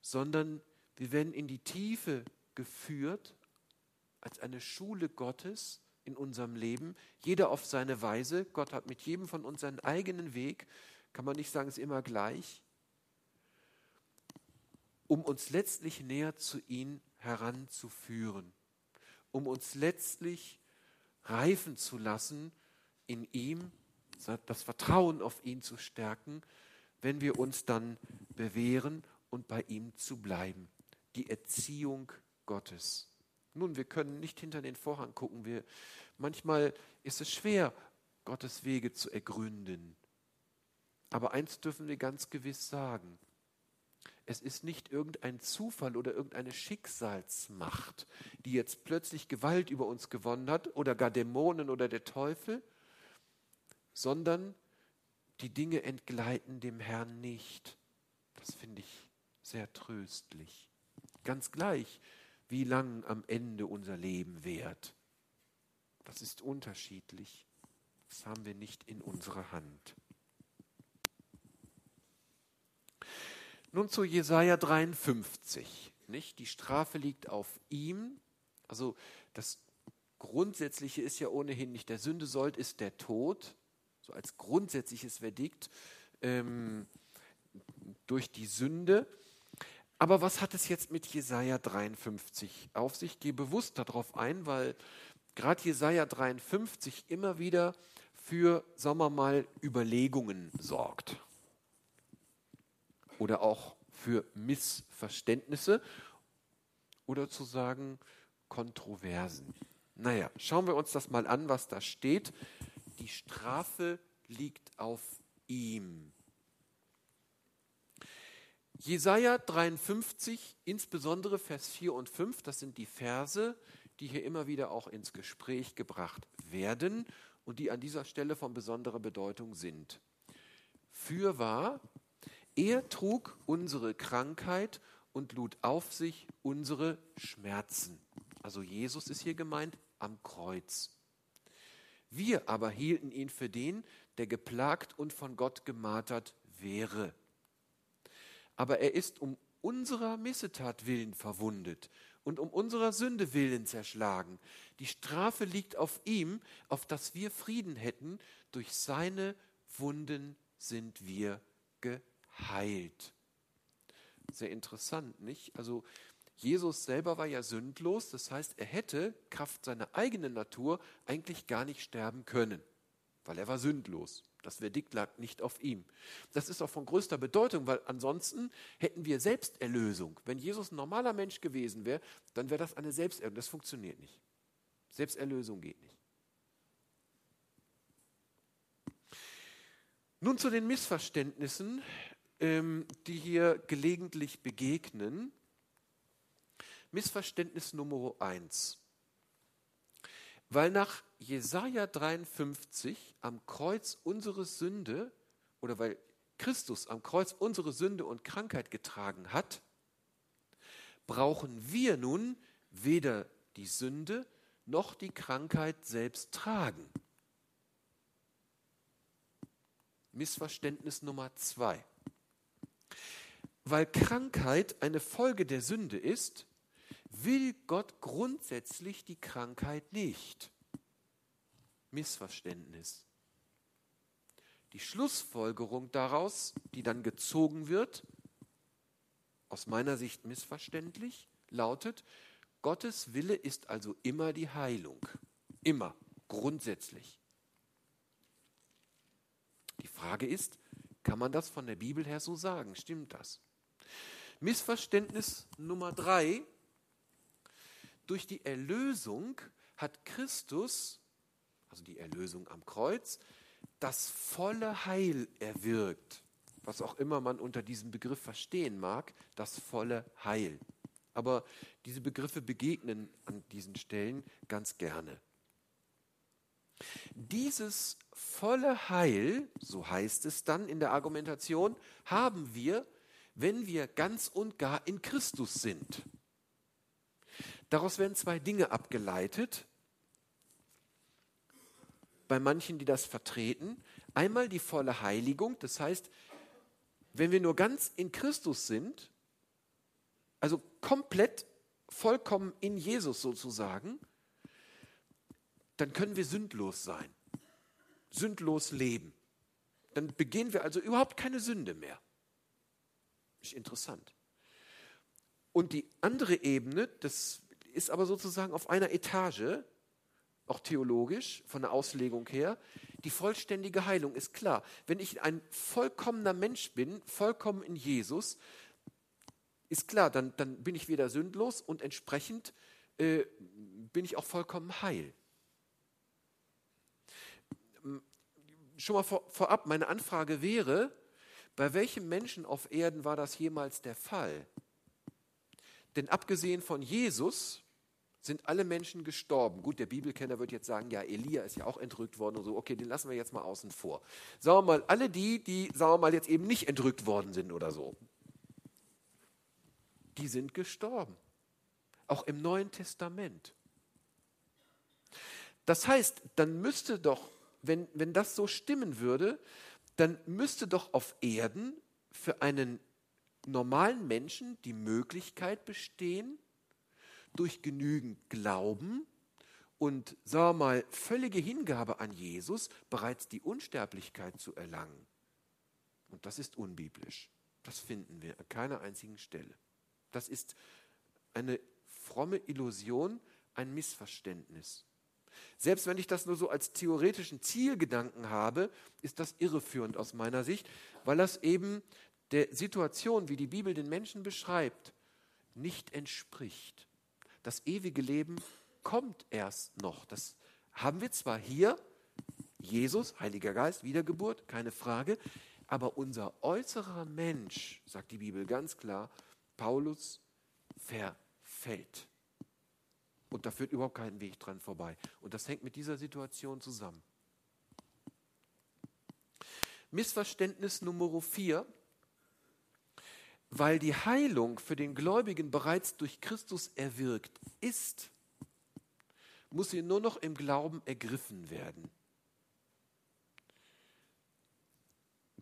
sondern wir werden in die Tiefe geführt als eine Schule Gottes in unserem Leben, jeder auf seine Weise. Gott hat mit jedem von uns seinen eigenen Weg, kann man nicht sagen, es ist immer gleich, um uns letztlich näher zu ihm heranzuführen, um uns letztlich reifen zu lassen in ihm, das Vertrauen auf ihn zu stärken, wenn wir uns dann bewähren und bei ihm zu bleiben. Die Erziehung Gottes. Nun, wir können nicht hinter den Vorhang gucken. Wir, manchmal ist es schwer, Gottes Wege zu ergründen. Aber eins dürfen wir ganz gewiss sagen. Es ist nicht irgendein Zufall oder irgendeine Schicksalsmacht, die jetzt plötzlich Gewalt über uns gewonnen hat oder gar Dämonen oder der Teufel, sondern die Dinge entgleiten dem Herrn nicht. Das finde ich sehr tröstlich. Ganz gleich, wie lang am Ende unser Leben währt. Das ist unterschiedlich. Das haben wir nicht in unserer Hand. Nun zu Jesaja 53. Nicht? Die Strafe liegt auf ihm. Also das Grundsätzliche ist ja ohnehin nicht der Sünde sollt, ist der Tod. So als grundsätzliches Verdikt ähm, durch die Sünde. Aber was hat es jetzt mit Jesaja 53 auf sich? Gehe bewusst darauf ein, weil gerade Jesaja 53 immer wieder für, sagen wir mal, Überlegungen sorgt oder auch für Missverständnisse oder zu sagen Kontroversen. Naja, schauen wir uns das mal an, was da steht. Die Strafe liegt auf ihm. Jesaja 53, insbesondere Vers 4 und 5, das sind die Verse, die hier immer wieder auch ins Gespräch gebracht werden und die an dieser Stelle von besonderer Bedeutung sind. Fürwahr, er trug unsere Krankheit und lud auf sich unsere Schmerzen. Also Jesus ist hier gemeint am Kreuz. Wir aber hielten ihn für den, der geplagt und von Gott gemartert wäre. Aber er ist um unserer Missetat willen verwundet und um unserer Sünde willen zerschlagen. Die Strafe liegt auf ihm, auf dass wir Frieden hätten. Durch seine Wunden sind wir geheilt heilt. Sehr interessant, nicht? Also Jesus selber war ja sündlos, das heißt, er hätte Kraft seiner eigenen Natur eigentlich gar nicht sterben können, weil er war sündlos. Das Verdikt lag nicht auf ihm. Das ist auch von größter Bedeutung, weil ansonsten hätten wir Selbsterlösung. Wenn Jesus ein normaler Mensch gewesen wäre, dann wäre das eine Selbsterlösung. Das funktioniert nicht. Selbsterlösung geht nicht. Nun zu den Missverständnissen, ähm, die hier gelegentlich begegnen. Missverständnis Nummer eins. Weil nach Jesaja 53 am Kreuz unsere Sünde oder weil Christus am Kreuz unsere Sünde und Krankheit getragen hat, brauchen wir nun weder die Sünde noch die Krankheit selbst tragen. Missverständnis Nummer zwei. Weil Krankheit eine Folge der Sünde ist, will Gott grundsätzlich die Krankheit nicht. Missverständnis. Die Schlussfolgerung daraus, die dann gezogen wird, aus meiner Sicht missverständlich, lautet, Gottes Wille ist also immer die Heilung. Immer, grundsätzlich. Die Frage ist, kann man das von der Bibel her so sagen? Stimmt das? Missverständnis Nummer drei. Durch die Erlösung hat Christus, also die Erlösung am Kreuz, das volle Heil erwirkt. Was auch immer man unter diesem Begriff verstehen mag, das volle Heil. Aber diese Begriffe begegnen an diesen Stellen ganz gerne. Dieses volle Heil, so heißt es dann in der Argumentation, haben wir wenn wir ganz und gar in Christus sind. Daraus werden zwei Dinge abgeleitet. Bei manchen, die das vertreten. Einmal die volle Heiligung, das heißt, wenn wir nur ganz in Christus sind, also komplett, vollkommen in Jesus sozusagen, dann können wir sündlos sein, sündlos leben. Dann begehen wir also überhaupt keine Sünde mehr. Ist interessant. Und die andere Ebene, das ist aber sozusagen auf einer Etage, auch theologisch, von der Auslegung her. Die vollständige Heilung ist klar. Wenn ich ein vollkommener Mensch bin, vollkommen in Jesus, ist klar, dann, dann bin ich wieder sündlos und entsprechend äh, bin ich auch vollkommen heil. Schon mal vor, vorab, meine Anfrage wäre, bei welchem Menschen auf Erden war das jemals der Fall? Denn abgesehen von Jesus sind alle Menschen gestorben. Gut, der Bibelkenner wird jetzt sagen, ja, Elia ist ja auch entrückt worden und so. Okay, den lassen wir jetzt mal außen vor. Sagen wir mal, alle die, die, sagen wir mal, jetzt eben nicht entrückt worden sind oder so, die sind gestorben. Auch im Neuen Testament. Das heißt, dann müsste doch, wenn, wenn das so stimmen würde, dann müsste doch auf Erden für einen normalen Menschen die Möglichkeit bestehen, durch genügend Glauben und, sagen wir mal, völlige Hingabe an Jesus bereits die Unsterblichkeit zu erlangen. Und das ist unbiblisch. Das finden wir an keiner einzigen Stelle. Das ist eine fromme Illusion, ein Missverständnis. Selbst wenn ich das nur so als theoretischen Zielgedanken habe, ist das irreführend aus meiner Sicht, weil das eben der Situation, wie die Bibel den Menschen beschreibt, nicht entspricht. Das ewige Leben kommt erst noch. Das haben wir zwar hier, Jesus, Heiliger Geist, Wiedergeburt, keine Frage, aber unser äußerer Mensch, sagt die Bibel ganz klar, Paulus verfällt. Und da führt überhaupt kein Weg dran vorbei. Und das hängt mit dieser Situation zusammen. Missverständnis Nummer vier weil die Heilung für den Gläubigen bereits durch Christus erwirkt ist, muss sie nur noch im Glauben ergriffen werden.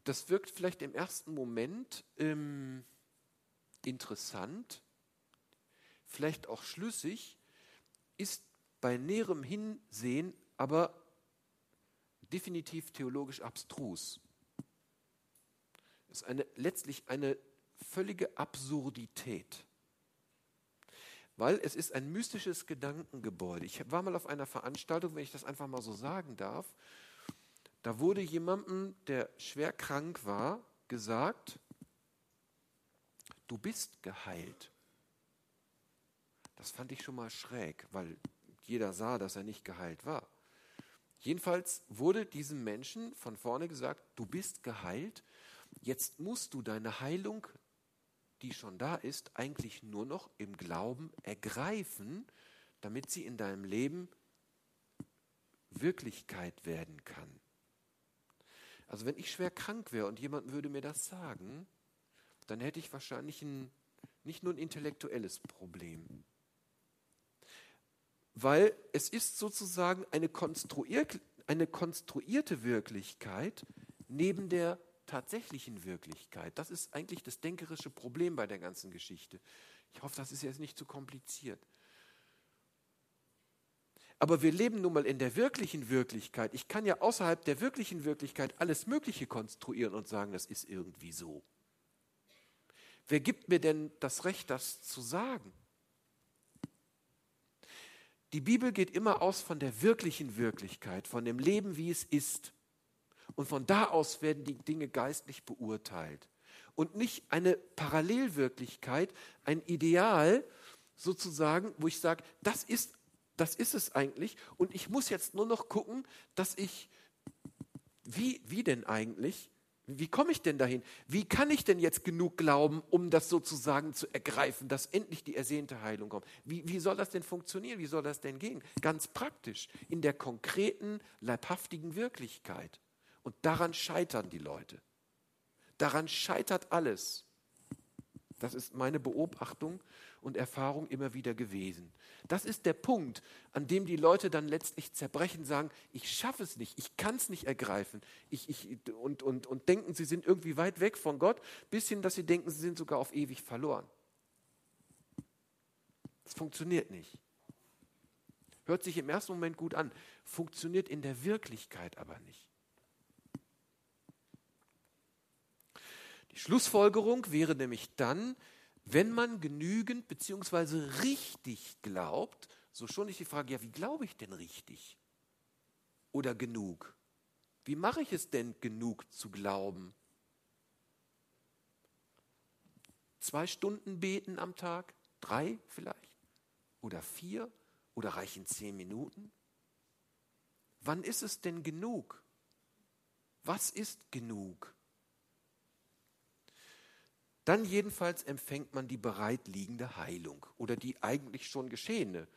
Das wirkt vielleicht im ersten Moment ähm, interessant, vielleicht auch schlüssig, ist bei näherem Hinsehen aber definitiv theologisch abstrus. Es ist eine, letztlich eine völlige Absurdität. Weil es ist ein mystisches Gedankengebäude. Ich war mal auf einer Veranstaltung, wenn ich das einfach mal so sagen darf. Da wurde jemandem, der schwer krank war, gesagt, du bist geheilt. Das fand ich schon mal schräg, weil jeder sah, dass er nicht geheilt war. Jedenfalls wurde diesem Menschen von vorne gesagt, du bist geheilt, jetzt musst du deine Heilung die schon da ist, eigentlich nur noch im Glauben ergreifen, damit sie in deinem Leben Wirklichkeit werden kann. Also wenn ich schwer krank wäre und jemand würde mir das sagen, dann hätte ich wahrscheinlich ein, nicht nur ein intellektuelles Problem. Weil es ist sozusagen eine, konstruiert, eine konstruierte Wirklichkeit neben der tatsächlichen Wirklichkeit. Das ist eigentlich das denkerische Problem bei der ganzen Geschichte. Ich hoffe, das ist jetzt nicht zu kompliziert. Aber wir leben nun mal in der wirklichen Wirklichkeit. Ich kann ja außerhalb der wirklichen Wirklichkeit alles Mögliche konstruieren und sagen, das ist irgendwie so. Wer gibt mir denn das Recht, das zu sagen? Die Bibel geht immer aus von der wirklichen Wirklichkeit, von dem Leben, wie es ist. Und von da aus werden die Dinge geistlich beurteilt. Und nicht eine Parallelwirklichkeit, ein Ideal sozusagen, wo ich sage, das ist, das ist es eigentlich. Und ich muss jetzt nur noch gucken, dass ich, wie, wie denn eigentlich? Wie komme ich denn dahin? Wie kann ich denn jetzt genug glauben, um das sozusagen zu ergreifen, dass endlich die ersehnte Heilung kommt? Wie, wie soll das denn funktionieren? Wie soll das denn gehen? Ganz praktisch, in der konkreten, leibhaftigen Wirklichkeit. Und daran scheitern die Leute. Daran scheitert alles. Das ist meine Beobachtung und Erfahrung immer wieder gewesen. Das ist der Punkt, an dem die Leute dann letztlich zerbrechen, sagen, ich schaffe es nicht, ich kann es nicht ergreifen ich, ich, und, und, und denken, sie sind irgendwie weit weg von Gott, bis hin, dass sie denken, sie sind sogar auf ewig verloren. Das funktioniert nicht. Hört sich im ersten Moment gut an, funktioniert in der Wirklichkeit aber nicht. Die Schlussfolgerung wäre nämlich dann, wenn man genügend bzw. richtig glaubt, so schon nicht die Frage, ja, wie glaube ich denn richtig? Oder genug? Wie mache ich es denn genug zu glauben? Zwei Stunden beten am Tag? Drei vielleicht? Oder vier? Oder reichen zehn Minuten? Wann ist es denn genug? Was ist genug? Dann jedenfalls empfängt man die bereitliegende Heilung oder die eigentlich schon geschehene.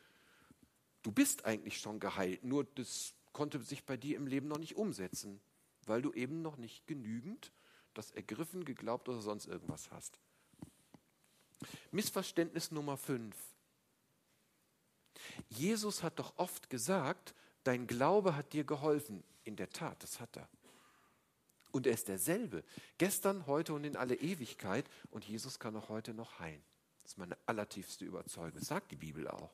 Du bist eigentlich schon geheilt, nur das konnte sich bei dir im Leben noch nicht umsetzen, weil du eben noch nicht genügend das ergriffen, geglaubt oder sonst irgendwas hast. Missverständnis Nummer 5. Jesus hat doch oft gesagt, dein Glaube hat dir geholfen. In der Tat, das hat er. Und er ist derselbe. Gestern, heute und in alle Ewigkeit. Und Jesus kann auch heute noch heilen. Das ist meine allertiefste Überzeugung. Das sagt die Bibel auch.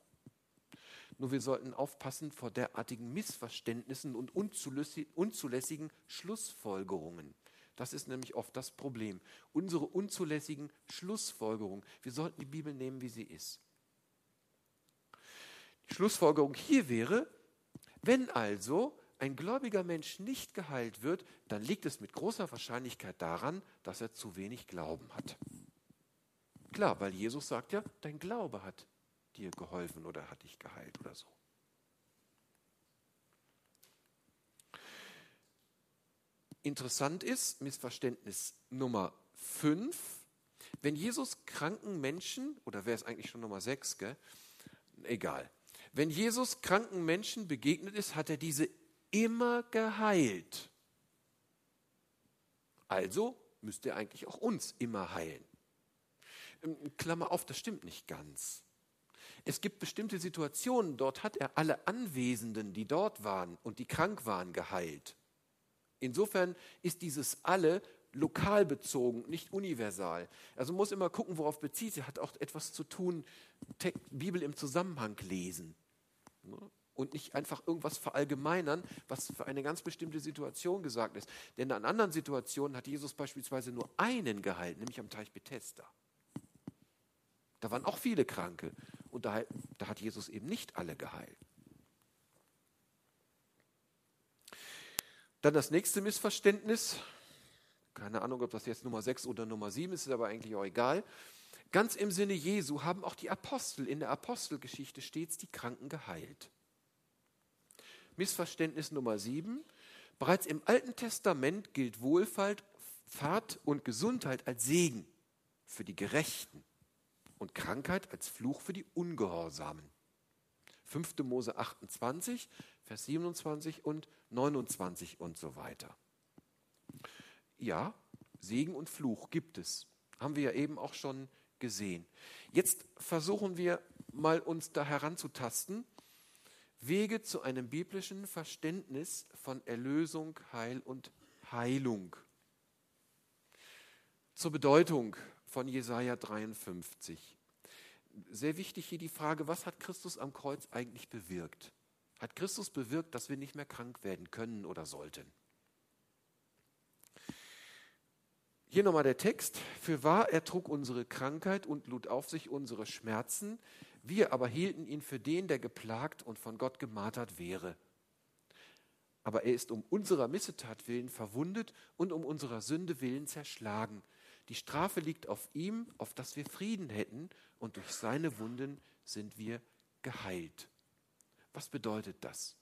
Nur wir sollten aufpassen vor derartigen Missverständnissen und unzulässigen Schlussfolgerungen. Das ist nämlich oft das Problem. Unsere unzulässigen Schlussfolgerungen. Wir sollten die Bibel nehmen, wie sie ist. Die Schlussfolgerung hier wäre, wenn also ein gläubiger Mensch nicht geheilt wird, dann liegt es mit großer Wahrscheinlichkeit daran, dass er zu wenig Glauben hat. Klar, weil Jesus sagt ja, dein Glaube hat dir geholfen oder hat dich geheilt oder so. Interessant ist, Missverständnis Nummer 5, wenn Jesus kranken Menschen, oder wäre es eigentlich schon Nummer 6, gell? egal, wenn Jesus kranken Menschen begegnet ist, hat er diese immer geheilt. Also müsste er eigentlich auch uns immer heilen. Ähm, Klammer auf, das stimmt nicht ganz. Es gibt bestimmte Situationen, dort hat er alle Anwesenden, die dort waren und die krank waren, geheilt. Insofern ist dieses alle lokal bezogen, nicht universal. Also muss immer gucken, worauf bezieht sie. Hat auch etwas zu tun, Bibel im Zusammenhang lesen. Und nicht einfach irgendwas verallgemeinern, was für eine ganz bestimmte Situation gesagt ist. Denn an anderen Situationen hat Jesus beispielsweise nur einen geheilt, nämlich am Teich Bethesda. Da waren auch viele Kranke und da, da hat Jesus eben nicht alle geheilt. Dann das nächste Missverständnis. Keine Ahnung, ob das jetzt Nummer 6 oder Nummer 7 ist, ist aber eigentlich auch egal. Ganz im Sinne Jesu haben auch die Apostel in der Apostelgeschichte stets die Kranken geheilt. Missverständnis Nummer 7. Bereits im Alten Testament gilt Wohlfahrt Fahrt und Gesundheit als Segen für die Gerechten und Krankheit als Fluch für die Ungehorsamen. 5. Mose 28, Vers 27 und 29 und so weiter. Ja, Segen und Fluch gibt es. Haben wir ja eben auch schon gesehen. Jetzt versuchen wir mal uns da heranzutasten Wege zu einem biblischen Verständnis von Erlösung, Heil und Heilung. Zur Bedeutung von Jesaja 53. Sehr wichtig hier die Frage, was hat Christus am Kreuz eigentlich bewirkt? Hat Christus bewirkt, dass wir nicht mehr krank werden können oder sollten? Hier nochmal der Text. Für wahr, er trug unsere Krankheit und lud auf sich unsere Schmerzen. Wir aber hielten ihn für den, der geplagt und von Gott gemartert wäre. Aber er ist um unserer Missetat willen verwundet und um unserer Sünde willen zerschlagen. Die Strafe liegt auf ihm, auf dass wir Frieden hätten, und durch seine Wunden sind wir geheilt. Was bedeutet das?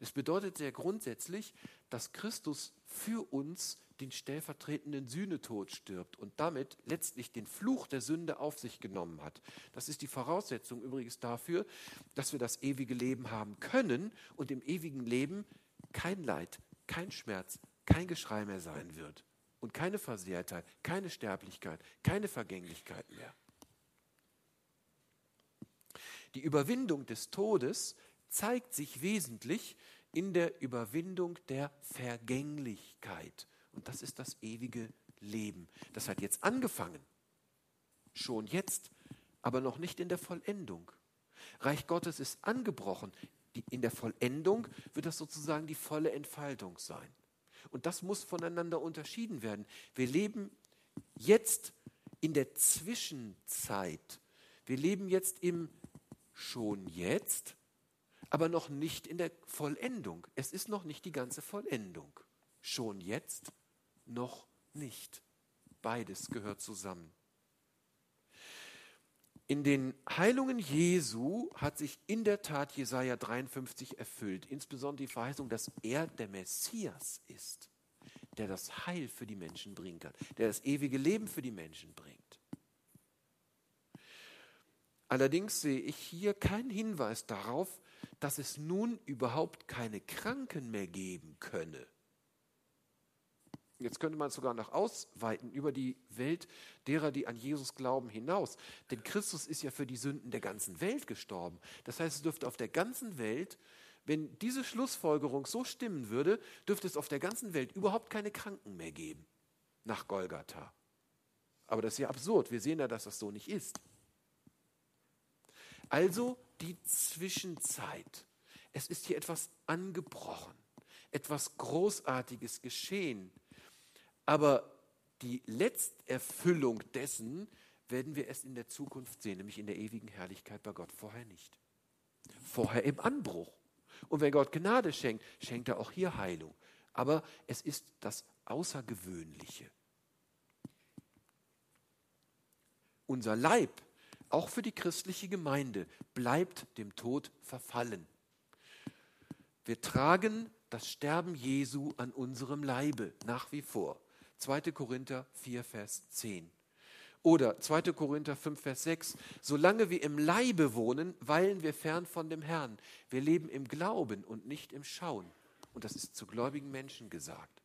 Es bedeutet sehr grundsätzlich, dass Christus für uns den stellvertretenden Sühnetod stirbt und damit letztlich den Fluch der Sünde auf sich genommen hat. Das ist die Voraussetzung übrigens dafür, dass wir das ewige Leben haben können und im ewigen Leben kein Leid, kein Schmerz, kein Geschrei mehr sein wird und keine Versehrtheit, keine Sterblichkeit, keine Vergänglichkeit mehr. Die Überwindung des Todes zeigt sich wesentlich in der Überwindung der Vergänglichkeit. Und das ist das ewige Leben. Das hat jetzt angefangen. Schon jetzt, aber noch nicht in der Vollendung. Reich Gottes ist angebrochen. in der Vollendung wird das sozusagen die volle Entfaltung sein. Und das muss voneinander unterschieden werden. Wir leben jetzt in der Zwischenzeit. Wir leben jetzt im schon jetzt aber noch nicht in der Vollendung. Es ist noch nicht die ganze Vollendung. Schon jetzt noch nicht. Beides gehört zusammen. In den Heilungen Jesu hat sich in der Tat Jesaja 53 erfüllt, insbesondere die Verheißung, dass er der Messias ist, der das Heil für die Menschen bringen kann, der das ewige Leben für die Menschen bringt. Allerdings sehe ich hier keinen Hinweis darauf, dass es nun überhaupt keine Kranken mehr geben könne. Jetzt könnte man es sogar noch ausweiten über die Welt derer, die an Jesus glauben, hinaus. Denn Christus ist ja für die Sünden der ganzen Welt gestorben. Das heißt, es dürfte auf der ganzen Welt, wenn diese Schlussfolgerung so stimmen würde, dürfte es auf der ganzen Welt überhaupt keine Kranken mehr geben nach Golgatha. Aber das ist ja absurd. Wir sehen ja, dass das so nicht ist. Also die Zwischenzeit. Es ist hier etwas angebrochen, etwas Großartiges geschehen aber die Letzterfüllung dessen werden wir erst in der Zukunft sehen, nämlich in der ewigen Herrlichkeit bei Gott, vorher nicht. Vorher im Anbruch. Und wenn Gott Gnade schenkt, schenkt er auch hier Heilung. Aber es ist das Außergewöhnliche. Unser Leib, auch für die christliche Gemeinde, bleibt dem Tod verfallen. Wir tragen das Sterben Jesu an unserem Leibe nach wie vor. 2. Korinther 4, Vers 10. Oder 2. Korinther 5, Vers 6. Solange wir im Leibe wohnen, weilen wir fern von dem Herrn. Wir leben im Glauben und nicht im Schauen. Und das ist zu gläubigen Menschen gesagt.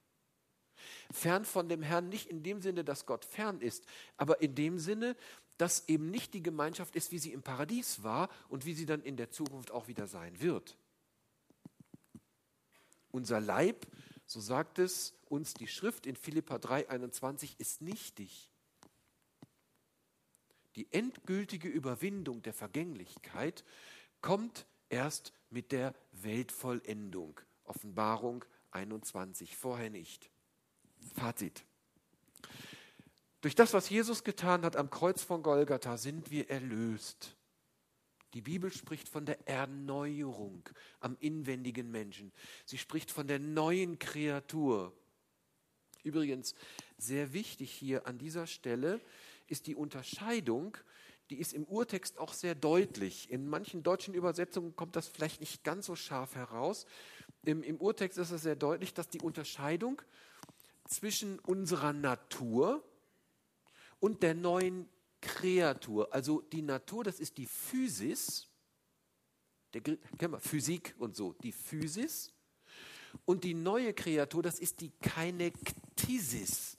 Fern von dem Herrn nicht in dem Sinne, dass Gott fern ist, aber in dem Sinne, dass eben nicht die Gemeinschaft ist, wie sie im Paradies war und wie sie dann in der Zukunft auch wieder sein wird. Unser Leib so sagt es uns die Schrift in Philippa 3:21, ist nichtig. Die endgültige Überwindung der Vergänglichkeit kommt erst mit der Weltvollendung. Offenbarung 21, vorher nicht. Fazit. Durch das, was Jesus getan hat am Kreuz von Golgatha, sind wir erlöst. Die Bibel spricht von der Erneuerung am inwendigen Menschen. Sie spricht von der neuen Kreatur. Übrigens, sehr wichtig hier an dieser Stelle ist die Unterscheidung, die ist im Urtext auch sehr deutlich. In manchen deutschen Übersetzungen kommt das vielleicht nicht ganz so scharf heraus. Im, im Urtext ist es sehr deutlich, dass die Unterscheidung zwischen unserer Natur und der neuen Kreatur. Also die Natur, das ist die Physis, der, kennen wir, Physik und so, die Physis. Und die neue Kreatur, das ist die Kainektisis.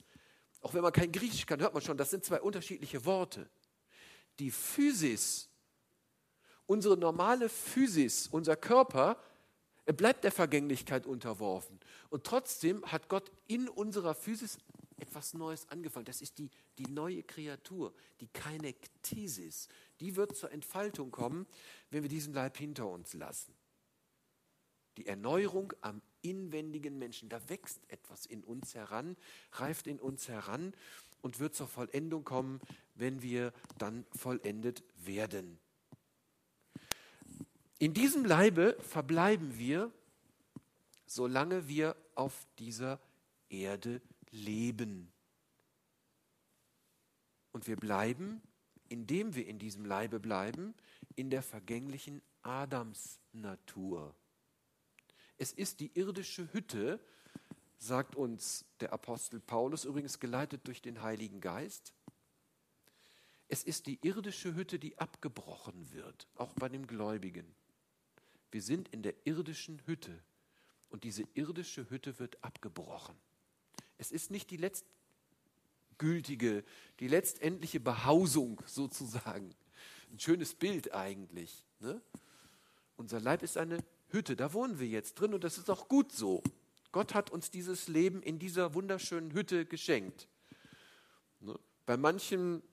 Auch wenn man kein Griechisch kann, hört man schon, das sind zwei unterschiedliche Worte. Die Physis, unsere normale Physis, unser Körper, er bleibt der Vergänglichkeit unterworfen. Und trotzdem hat Gott in unserer Physis etwas Neues angefangen. Das ist die, die neue Kreatur, die Kainektisis. Die wird zur Entfaltung kommen, wenn wir diesen Leib hinter uns lassen. Die Erneuerung am inwendigen Menschen, da wächst etwas in uns heran, reift in uns heran und wird zur Vollendung kommen, wenn wir dann vollendet werden. In diesem Leibe verbleiben wir, solange wir auf dieser Erde leben. Und wir bleiben, indem wir in diesem Leibe bleiben, in der vergänglichen Adamsnatur. Es ist die irdische Hütte, sagt uns der Apostel Paulus, übrigens geleitet durch den Heiligen Geist. Es ist die irdische Hütte, die abgebrochen wird, auch bei dem Gläubigen. Wir sind in der irdischen Hütte und diese irdische Hütte wird abgebrochen. Es ist nicht die letztgültige, die letztendliche Behausung sozusagen. Ein schönes Bild eigentlich. Ne? Unser Leib ist eine Hütte, da wohnen wir jetzt drin und das ist auch gut so. Gott hat uns dieses Leben in dieser wunderschönen Hütte geschenkt. Ne? Bei manchen,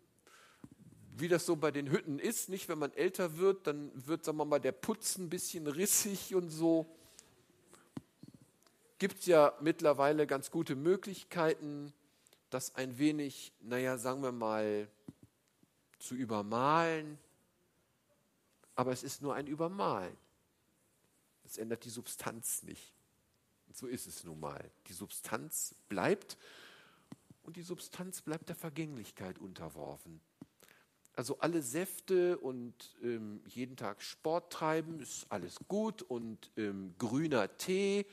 wie das so bei den Hütten ist, nicht wenn man älter wird, dann wird, sagen wir mal, der Putz ein bisschen rissig und so gibt es ja mittlerweile ganz gute Möglichkeiten, das ein wenig, naja, sagen wir mal, zu übermalen. Aber es ist nur ein Übermalen. Das ändert die Substanz nicht. Und so ist es nun mal. Die Substanz bleibt und die Substanz bleibt der Vergänglichkeit unterworfen. Also alle Säfte und ähm, jeden Tag Sport treiben, ist alles gut und ähm, grüner Tee,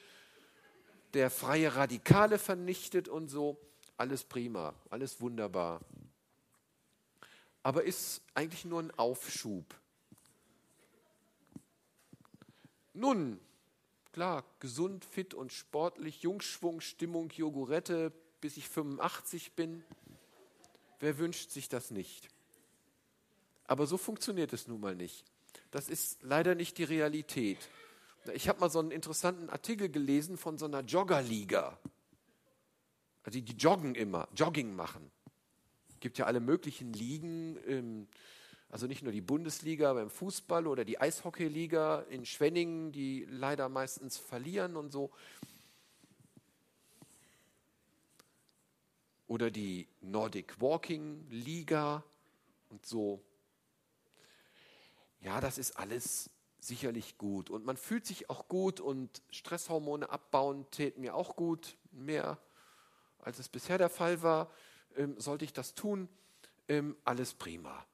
der freie Radikale vernichtet und so, alles prima, alles wunderbar. Aber ist eigentlich nur ein Aufschub. Nun, klar, gesund, fit und sportlich, Jungschwung, Stimmung, Jogurette, bis ich 85 bin. Wer wünscht sich das nicht? Aber so funktioniert es nun mal nicht. Das ist leider nicht die Realität. Ich habe mal so einen interessanten Artikel gelesen von so einer Joggerliga. Also die joggen immer, Jogging machen. Es gibt ja alle möglichen Ligen, also nicht nur die Bundesliga beim Fußball oder die Eishockeyliga in Schwenningen, die leider meistens verlieren und so. Oder die Nordic Walking Liga und so. Ja, das ist alles sicherlich gut. Und man fühlt sich auch gut und Stresshormone abbauen täten mir auch gut. Mehr als es bisher der Fall war, ähm, sollte ich das tun. Ähm, alles prima.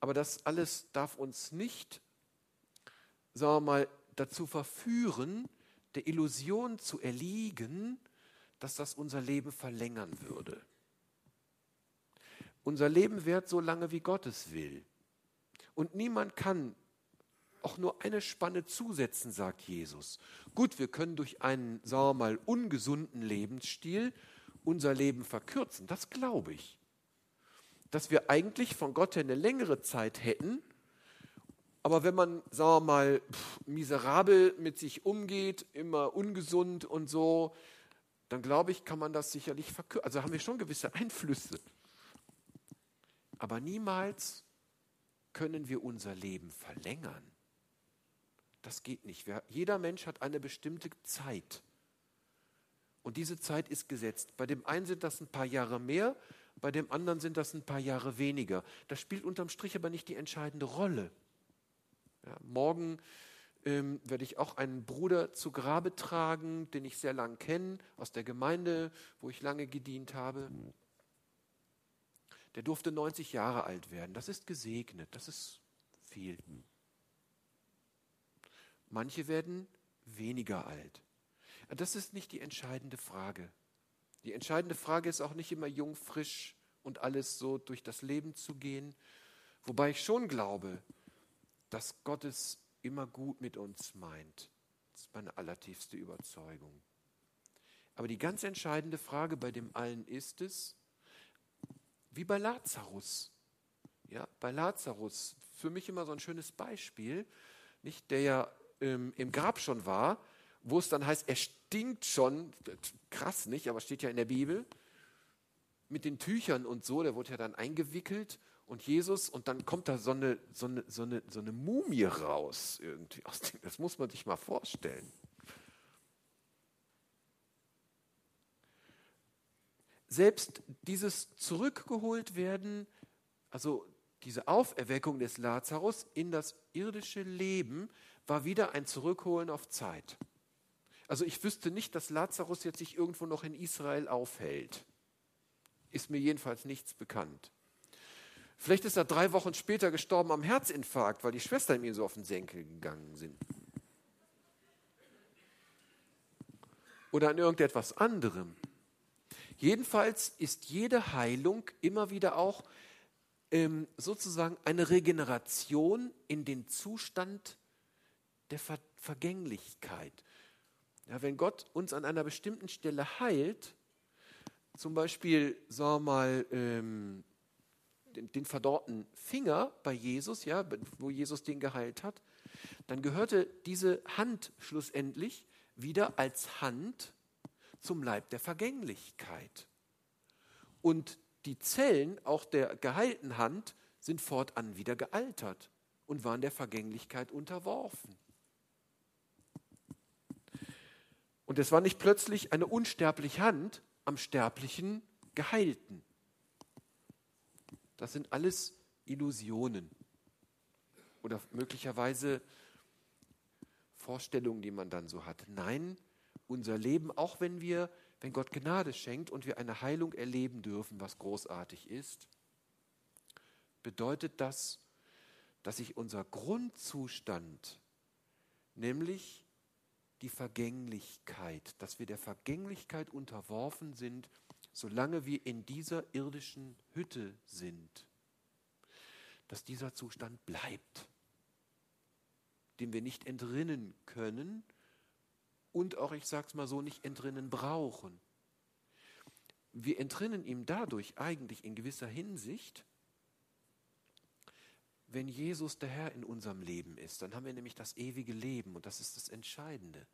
Aber das alles darf uns nicht, sagen wir mal, dazu verführen, der Illusion zu erliegen, dass das unser Leben verlängern würde. Unser Leben währt so lange, wie Gott es will. Und niemand kann auch nur eine Spanne zusetzen, sagt Jesus. Gut, wir können durch einen, sagen wir mal, ungesunden Lebensstil unser Leben verkürzen, das glaube ich. Dass wir eigentlich von Gott her eine längere Zeit hätten, aber wenn man, sagen wir mal, pff, miserabel mit sich umgeht, immer ungesund und so, dann glaube ich, kann man das sicherlich verkürzen. Also haben wir schon gewisse Einflüsse. Aber niemals können wir unser Leben verlängern. Das geht nicht. Jeder Mensch hat eine bestimmte Zeit. Und diese Zeit ist gesetzt. Bei dem einen sind das ein paar Jahre mehr, bei dem anderen sind das ein paar Jahre weniger. Das spielt unterm Strich aber nicht die entscheidende Rolle. Ja, morgen ähm, werde ich auch einen Bruder zu Grabe tragen, den ich sehr lang kenne, aus der Gemeinde, wo ich lange gedient habe. Der durfte 90 Jahre alt werden. Das ist gesegnet, das ist viel. Manche werden weniger alt. Das ist nicht die entscheidende Frage. Die entscheidende Frage ist auch nicht immer jung, frisch und alles so durch das Leben zu gehen. Wobei ich schon glaube, dass Gott es immer gut mit uns meint. Das ist meine allertiefste Überzeugung. Aber die ganz entscheidende Frage bei dem allen ist es, wie bei Lazarus. Ja, bei Lazarus, für mich immer so ein schönes Beispiel, nicht, der ja ähm, im Grab schon war, wo es dann heißt, er stinkt schon, krass nicht, aber steht ja in der Bibel, mit den Tüchern und so, der wurde ja dann eingewickelt und Jesus und dann kommt da so eine, so eine, so eine, so eine Mumie raus irgendwie. Das muss man sich mal vorstellen. Selbst dieses zurückgeholt werden, also diese Auferweckung des Lazarus in das irdische Leben, war wieder ein Zurückholen auf Zeit. Also ich wüsste nicht, dass Lazarus jetzt sich irgendwo noch in Israel aufhält. Ist mir jedenfalls nichts bekannt. Vielleicht ist er drei Wochen später gestorben am Herzinfarkt, weil die Schwestern ihm so auf den Senkel gegangen sind. Oder an irgendetwas anderem. Jedenfalls ist jede Heilung immer wieder auch ähm, sozusagen eine Regeneration in den Zustand der Ver Vergänglichkeit. Ja, wenn Gott uns an einer bestimmten Stelle heilt, zum Beispiel, sagen wir mal, ähm, den, den, verdorrten Finger bei Jesus, ja, wo Jesus den geheilt hat, dann gehörte diese Hand schlussendlich wieder als Hand zum Leib der Vergänglichkeit. Und die Zellen auch der geheilten Hand sind fortan wieder gealtert und waren der Vergänglichkeit unterworfen. Und es war nicht plötzlich eine unsterbliche Hand am sterblichen Geheilten. Das sind alles Illusionen oder möglicherweise Vorstellungen, die man dann so hat. Nein, unser Leben, auch wenn wir, wenn Gott Gnade schenkt und wir eine Heilung erleben dürfen, was großartig ist, bedeutet das, dass sich unser Grundzustand, nämlich die Vergänglichkeit, dass wir der Vergänglichkeit unterworfen sind, solange wir in dieser irdischen Hütte sind, dass dieser Zustand bleibt, dem wir nicht entrinnen können und auch, ich sage es mal so, nicht entrinnen brauchen. Wir entrinnen ihm dadurch eigentlich in gewisser Hinsicht, wenn Jesus der Herr in unserem Leben ist, dann haben wir nämlich das ewige Leben und das ist das Entscheidende.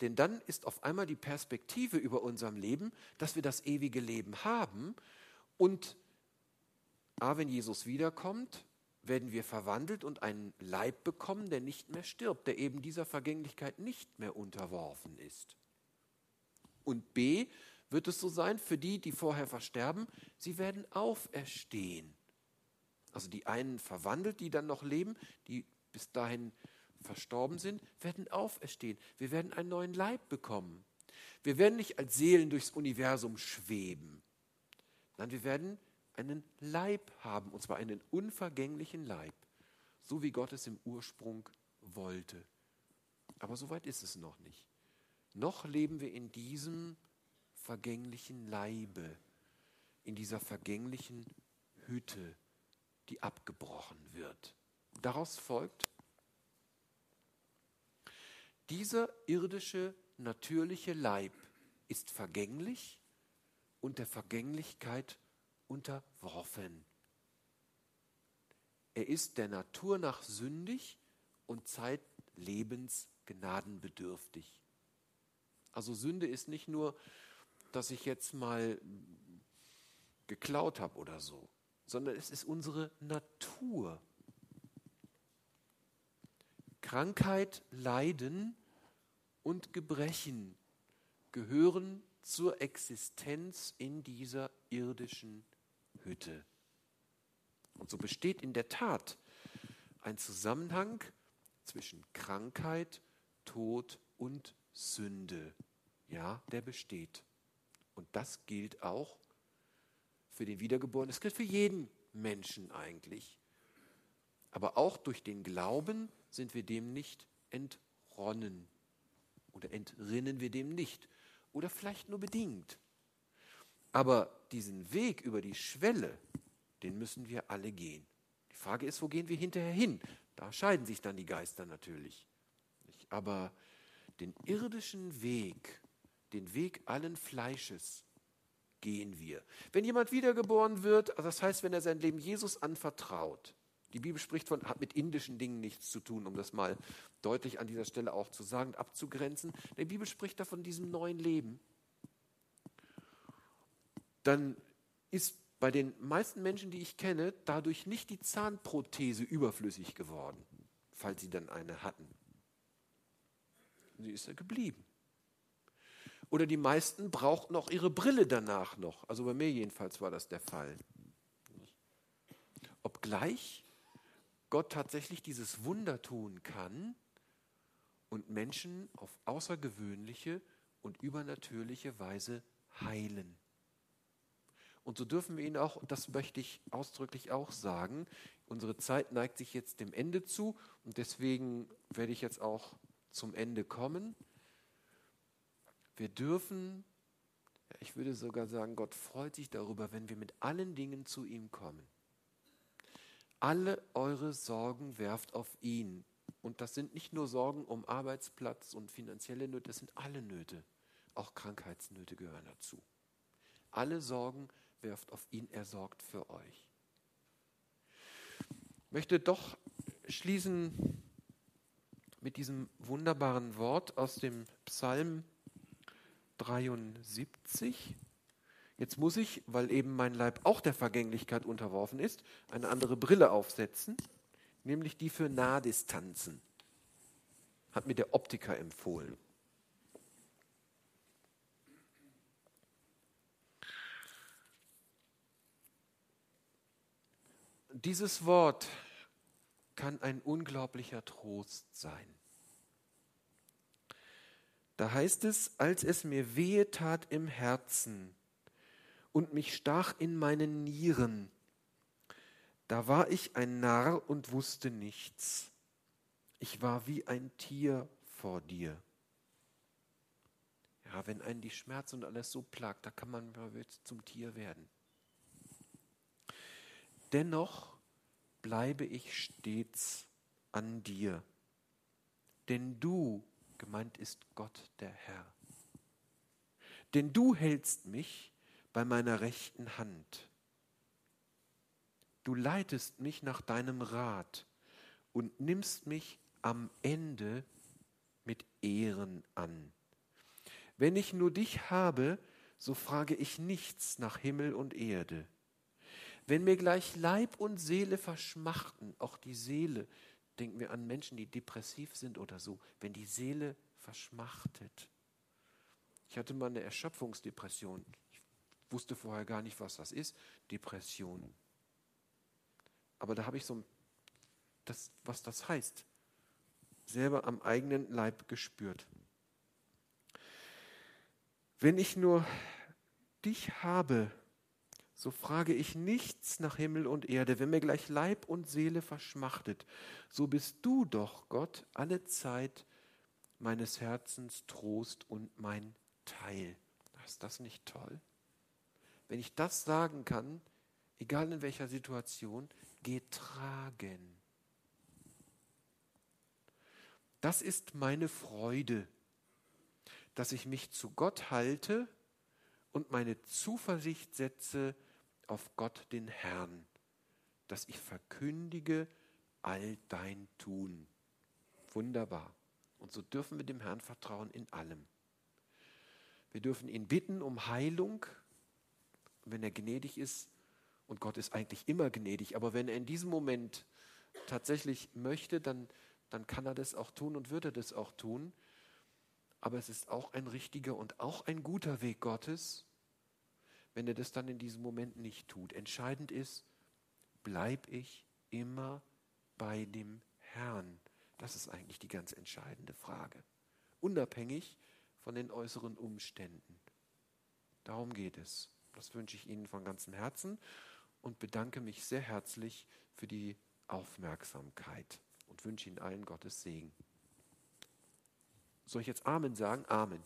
Denn dann ist auf einmal die Perspektive über unserem Leben, dass wir das ewige Leben haben und A, wenn Jesus wiederkommt, werden wir verwandelt und einen Leib bekommen, der nicht mehr stirbt, der eben dieser Vergänglichkeit nicht mehr unterworfen ist. Und B, wird es so sein, für die, die vorher versterben, sie werden auferstehen. Also die einen verwandelt, die dann noch leben, die bis dahin verstorben sind, werden auferstehen. Wir werden einen neuen Leib bekommen. Wir werden nicht als Seelen durchs Universum schweben. Nein, wir werden einen Leib haben, und zwar einen unvergänglichen Leib, so wie Gott es im Ursprung wollte. Aber so weit ist es noch nicht. Noch leben wir in diesem vergänglichen Leibe, in dieser vergänglichen Hütte, die abgebrochen wird. Daraus folgt, dieser irdische, natürliche Leib ist vergänglich und der Vergänglichkeit unterworfen. Er ist der Natur nach sündig und zeitlebens gnadenbedürftig. Also Sünde ist nicht nur, dass ich jetzt mal geklaut habe oder so, sondern es ist unsere Natur. Krankheit, Leiden und Gebrechen gehören zur Existenz in dieser irdischen Hütte. Und so besteht in der Tat ein Zusammenhang zwischen Krankheit, Tod und Sünde. Ja, der besteht. Und das gilt auch für den Wiedergeborenen. Das gilt für jeden Menschen eigentlich. Aber auch durch den Glauben sind wir dem nicht entronnen. Oder entrinnen wir dem nicht. Oder vielleicht nur bedingt. Aber diesen Weg über die Schwelle, den müssen wir alle gehen. Die Frage ist, wo gehen wir hinterher hin? Da scheiden sich dann die Geister natürlich. Aber den irdischen Weg, den Weg allen Fleisches, gehen wir. Wenn jemand wiedergeboren wird, also das heißt, wenn er sein Leben Jesus anvertraut, die Bibel spricht von, hat mit indischen Dingen nichts zu tun, um das mal deutlich an dieser Stelle auch zu sagen, abzugrenzen. Die Bibel spricht da von diesem neuen Leben. Dann ist bei den meisten Menschen, die ich kenne, dadurch nicht die Zahnprothese überflüssig geworden, falls sie dann eine hatten. Sie ist ja geblieben. Oder die meisten brauchten auch ihre Brille danach noch. Also bei mir jedenfalls war das der Fall. Obgleich Gott tatsächlich dieses Wunder tun kann und Menschen auf außergewöhnliche und übernatürliche Weise heilen. Und so dürfen wir ihn auch, und das möchte ich ausdrücklich auch sagen, unsere Zeit neigt sich jetzt dem Ende zu und deswegen werde ich jetzt auch zum Ende kommen. Wir dürfen, ich würde sogar sagen, Gott freut sich darüber, wenn wir mit allen Dingen zu ihm kommen. Alle eure Sorgen werft auf ihn. Und das sind nicht nur Sorgen um Arbeitsplatz und finanzielle Nöte, das sind alle Nöte. Auch Krankheitsnöte gehören dazu. Alle Sorgen werft auf ihn, er sorgt für euch. Ich möchte doch schließen mit diesem wunderbaren Wort aus dem Psalm 73. Jetzt muss ich, weil eben mein Leib auch der Vergänglichkeit unterworfen ist, eine andere Brille aufsetzen, nämlich die für Nahdistanzen. Hat mir der Optiker empfohlen. Dieses Wort kann ein unglaublicher Trost sein. Da heißt es, als es mir wehe tat im Herzen und mich stach in meinen Nieren, da war ich ein Narr und wusste nichts. Ich war wie ein Tier vor dir. Ja, wenn einen die Schmerz und alles so plagt, da kann man zum Tier werden. Dennoch bleibe ich stets an dir, denn du, gemeint ist Gott der Herr, denn du hältst mich bei meiner rechten Hand. Du leitest mich nach deinem Rat und nimmst mich am Ende mit Ehren an. Wenn ich nur dich habe, so frage ich nichts nach Himmel und Erde. Wenn mir gleich Leib und Seele verschmachten, auch die Seele, denken wir an Menschen, die depressiv sind oder so, wenn die Seele verschmachtet. Ich hatte mal eine Erschöpfungsdepression. Ich wusste vorher gar nicht, was das ist. Depression. Aber da habe ich so, das, was das heißt, selber am eigenen Leib gespürt. Wenn ich nur dich habe, so frage ich nichts nach Himmel und Erde. Wenn mir gleich Leib und Seele verschmachtet, so bist du doch, Gott, alle Zeit meines Herzens Trost und mein Teil. Ist das nicht toll? Wenn ich das sagen kann, egal in welcher Situation, getragen. Das ist meine Freude, dass ich mich zu Gott halte und meine Zuversicht setze auf Gott den Herrn, dass ich verkündige all dein Tun. Wunderbar. Und so dürfen wir dem Herrn vertrauen in allem. Wir dürfen ihn bitten um Heilung, wenn er gnädig ist. Und Gott ist eigentlich immer gnädig, aber wenn er in diesem Moment tatsächlich möchte, dann, dann kann er das auch tun und wird er das auch tun. Aber es ist auch ein richtiger und auch ein guter Weg Gottes, wenn er das dann in diesem Moment nicht tut. Entscheidend ist, bleib ich immer bei dem Herrn. Das ist eigentlich die ganz entscheidende Frage. Unabhängig von den äußeren Umständen. Darum geht es. Das wünsche ich Ihnen von ganzem Herzen und bedanke mich sehr herzlich für die Aufmerksamkeit und wünsche Ihnen allen Gottes Segen. Soll ich jetzt Amen sagen? Amen.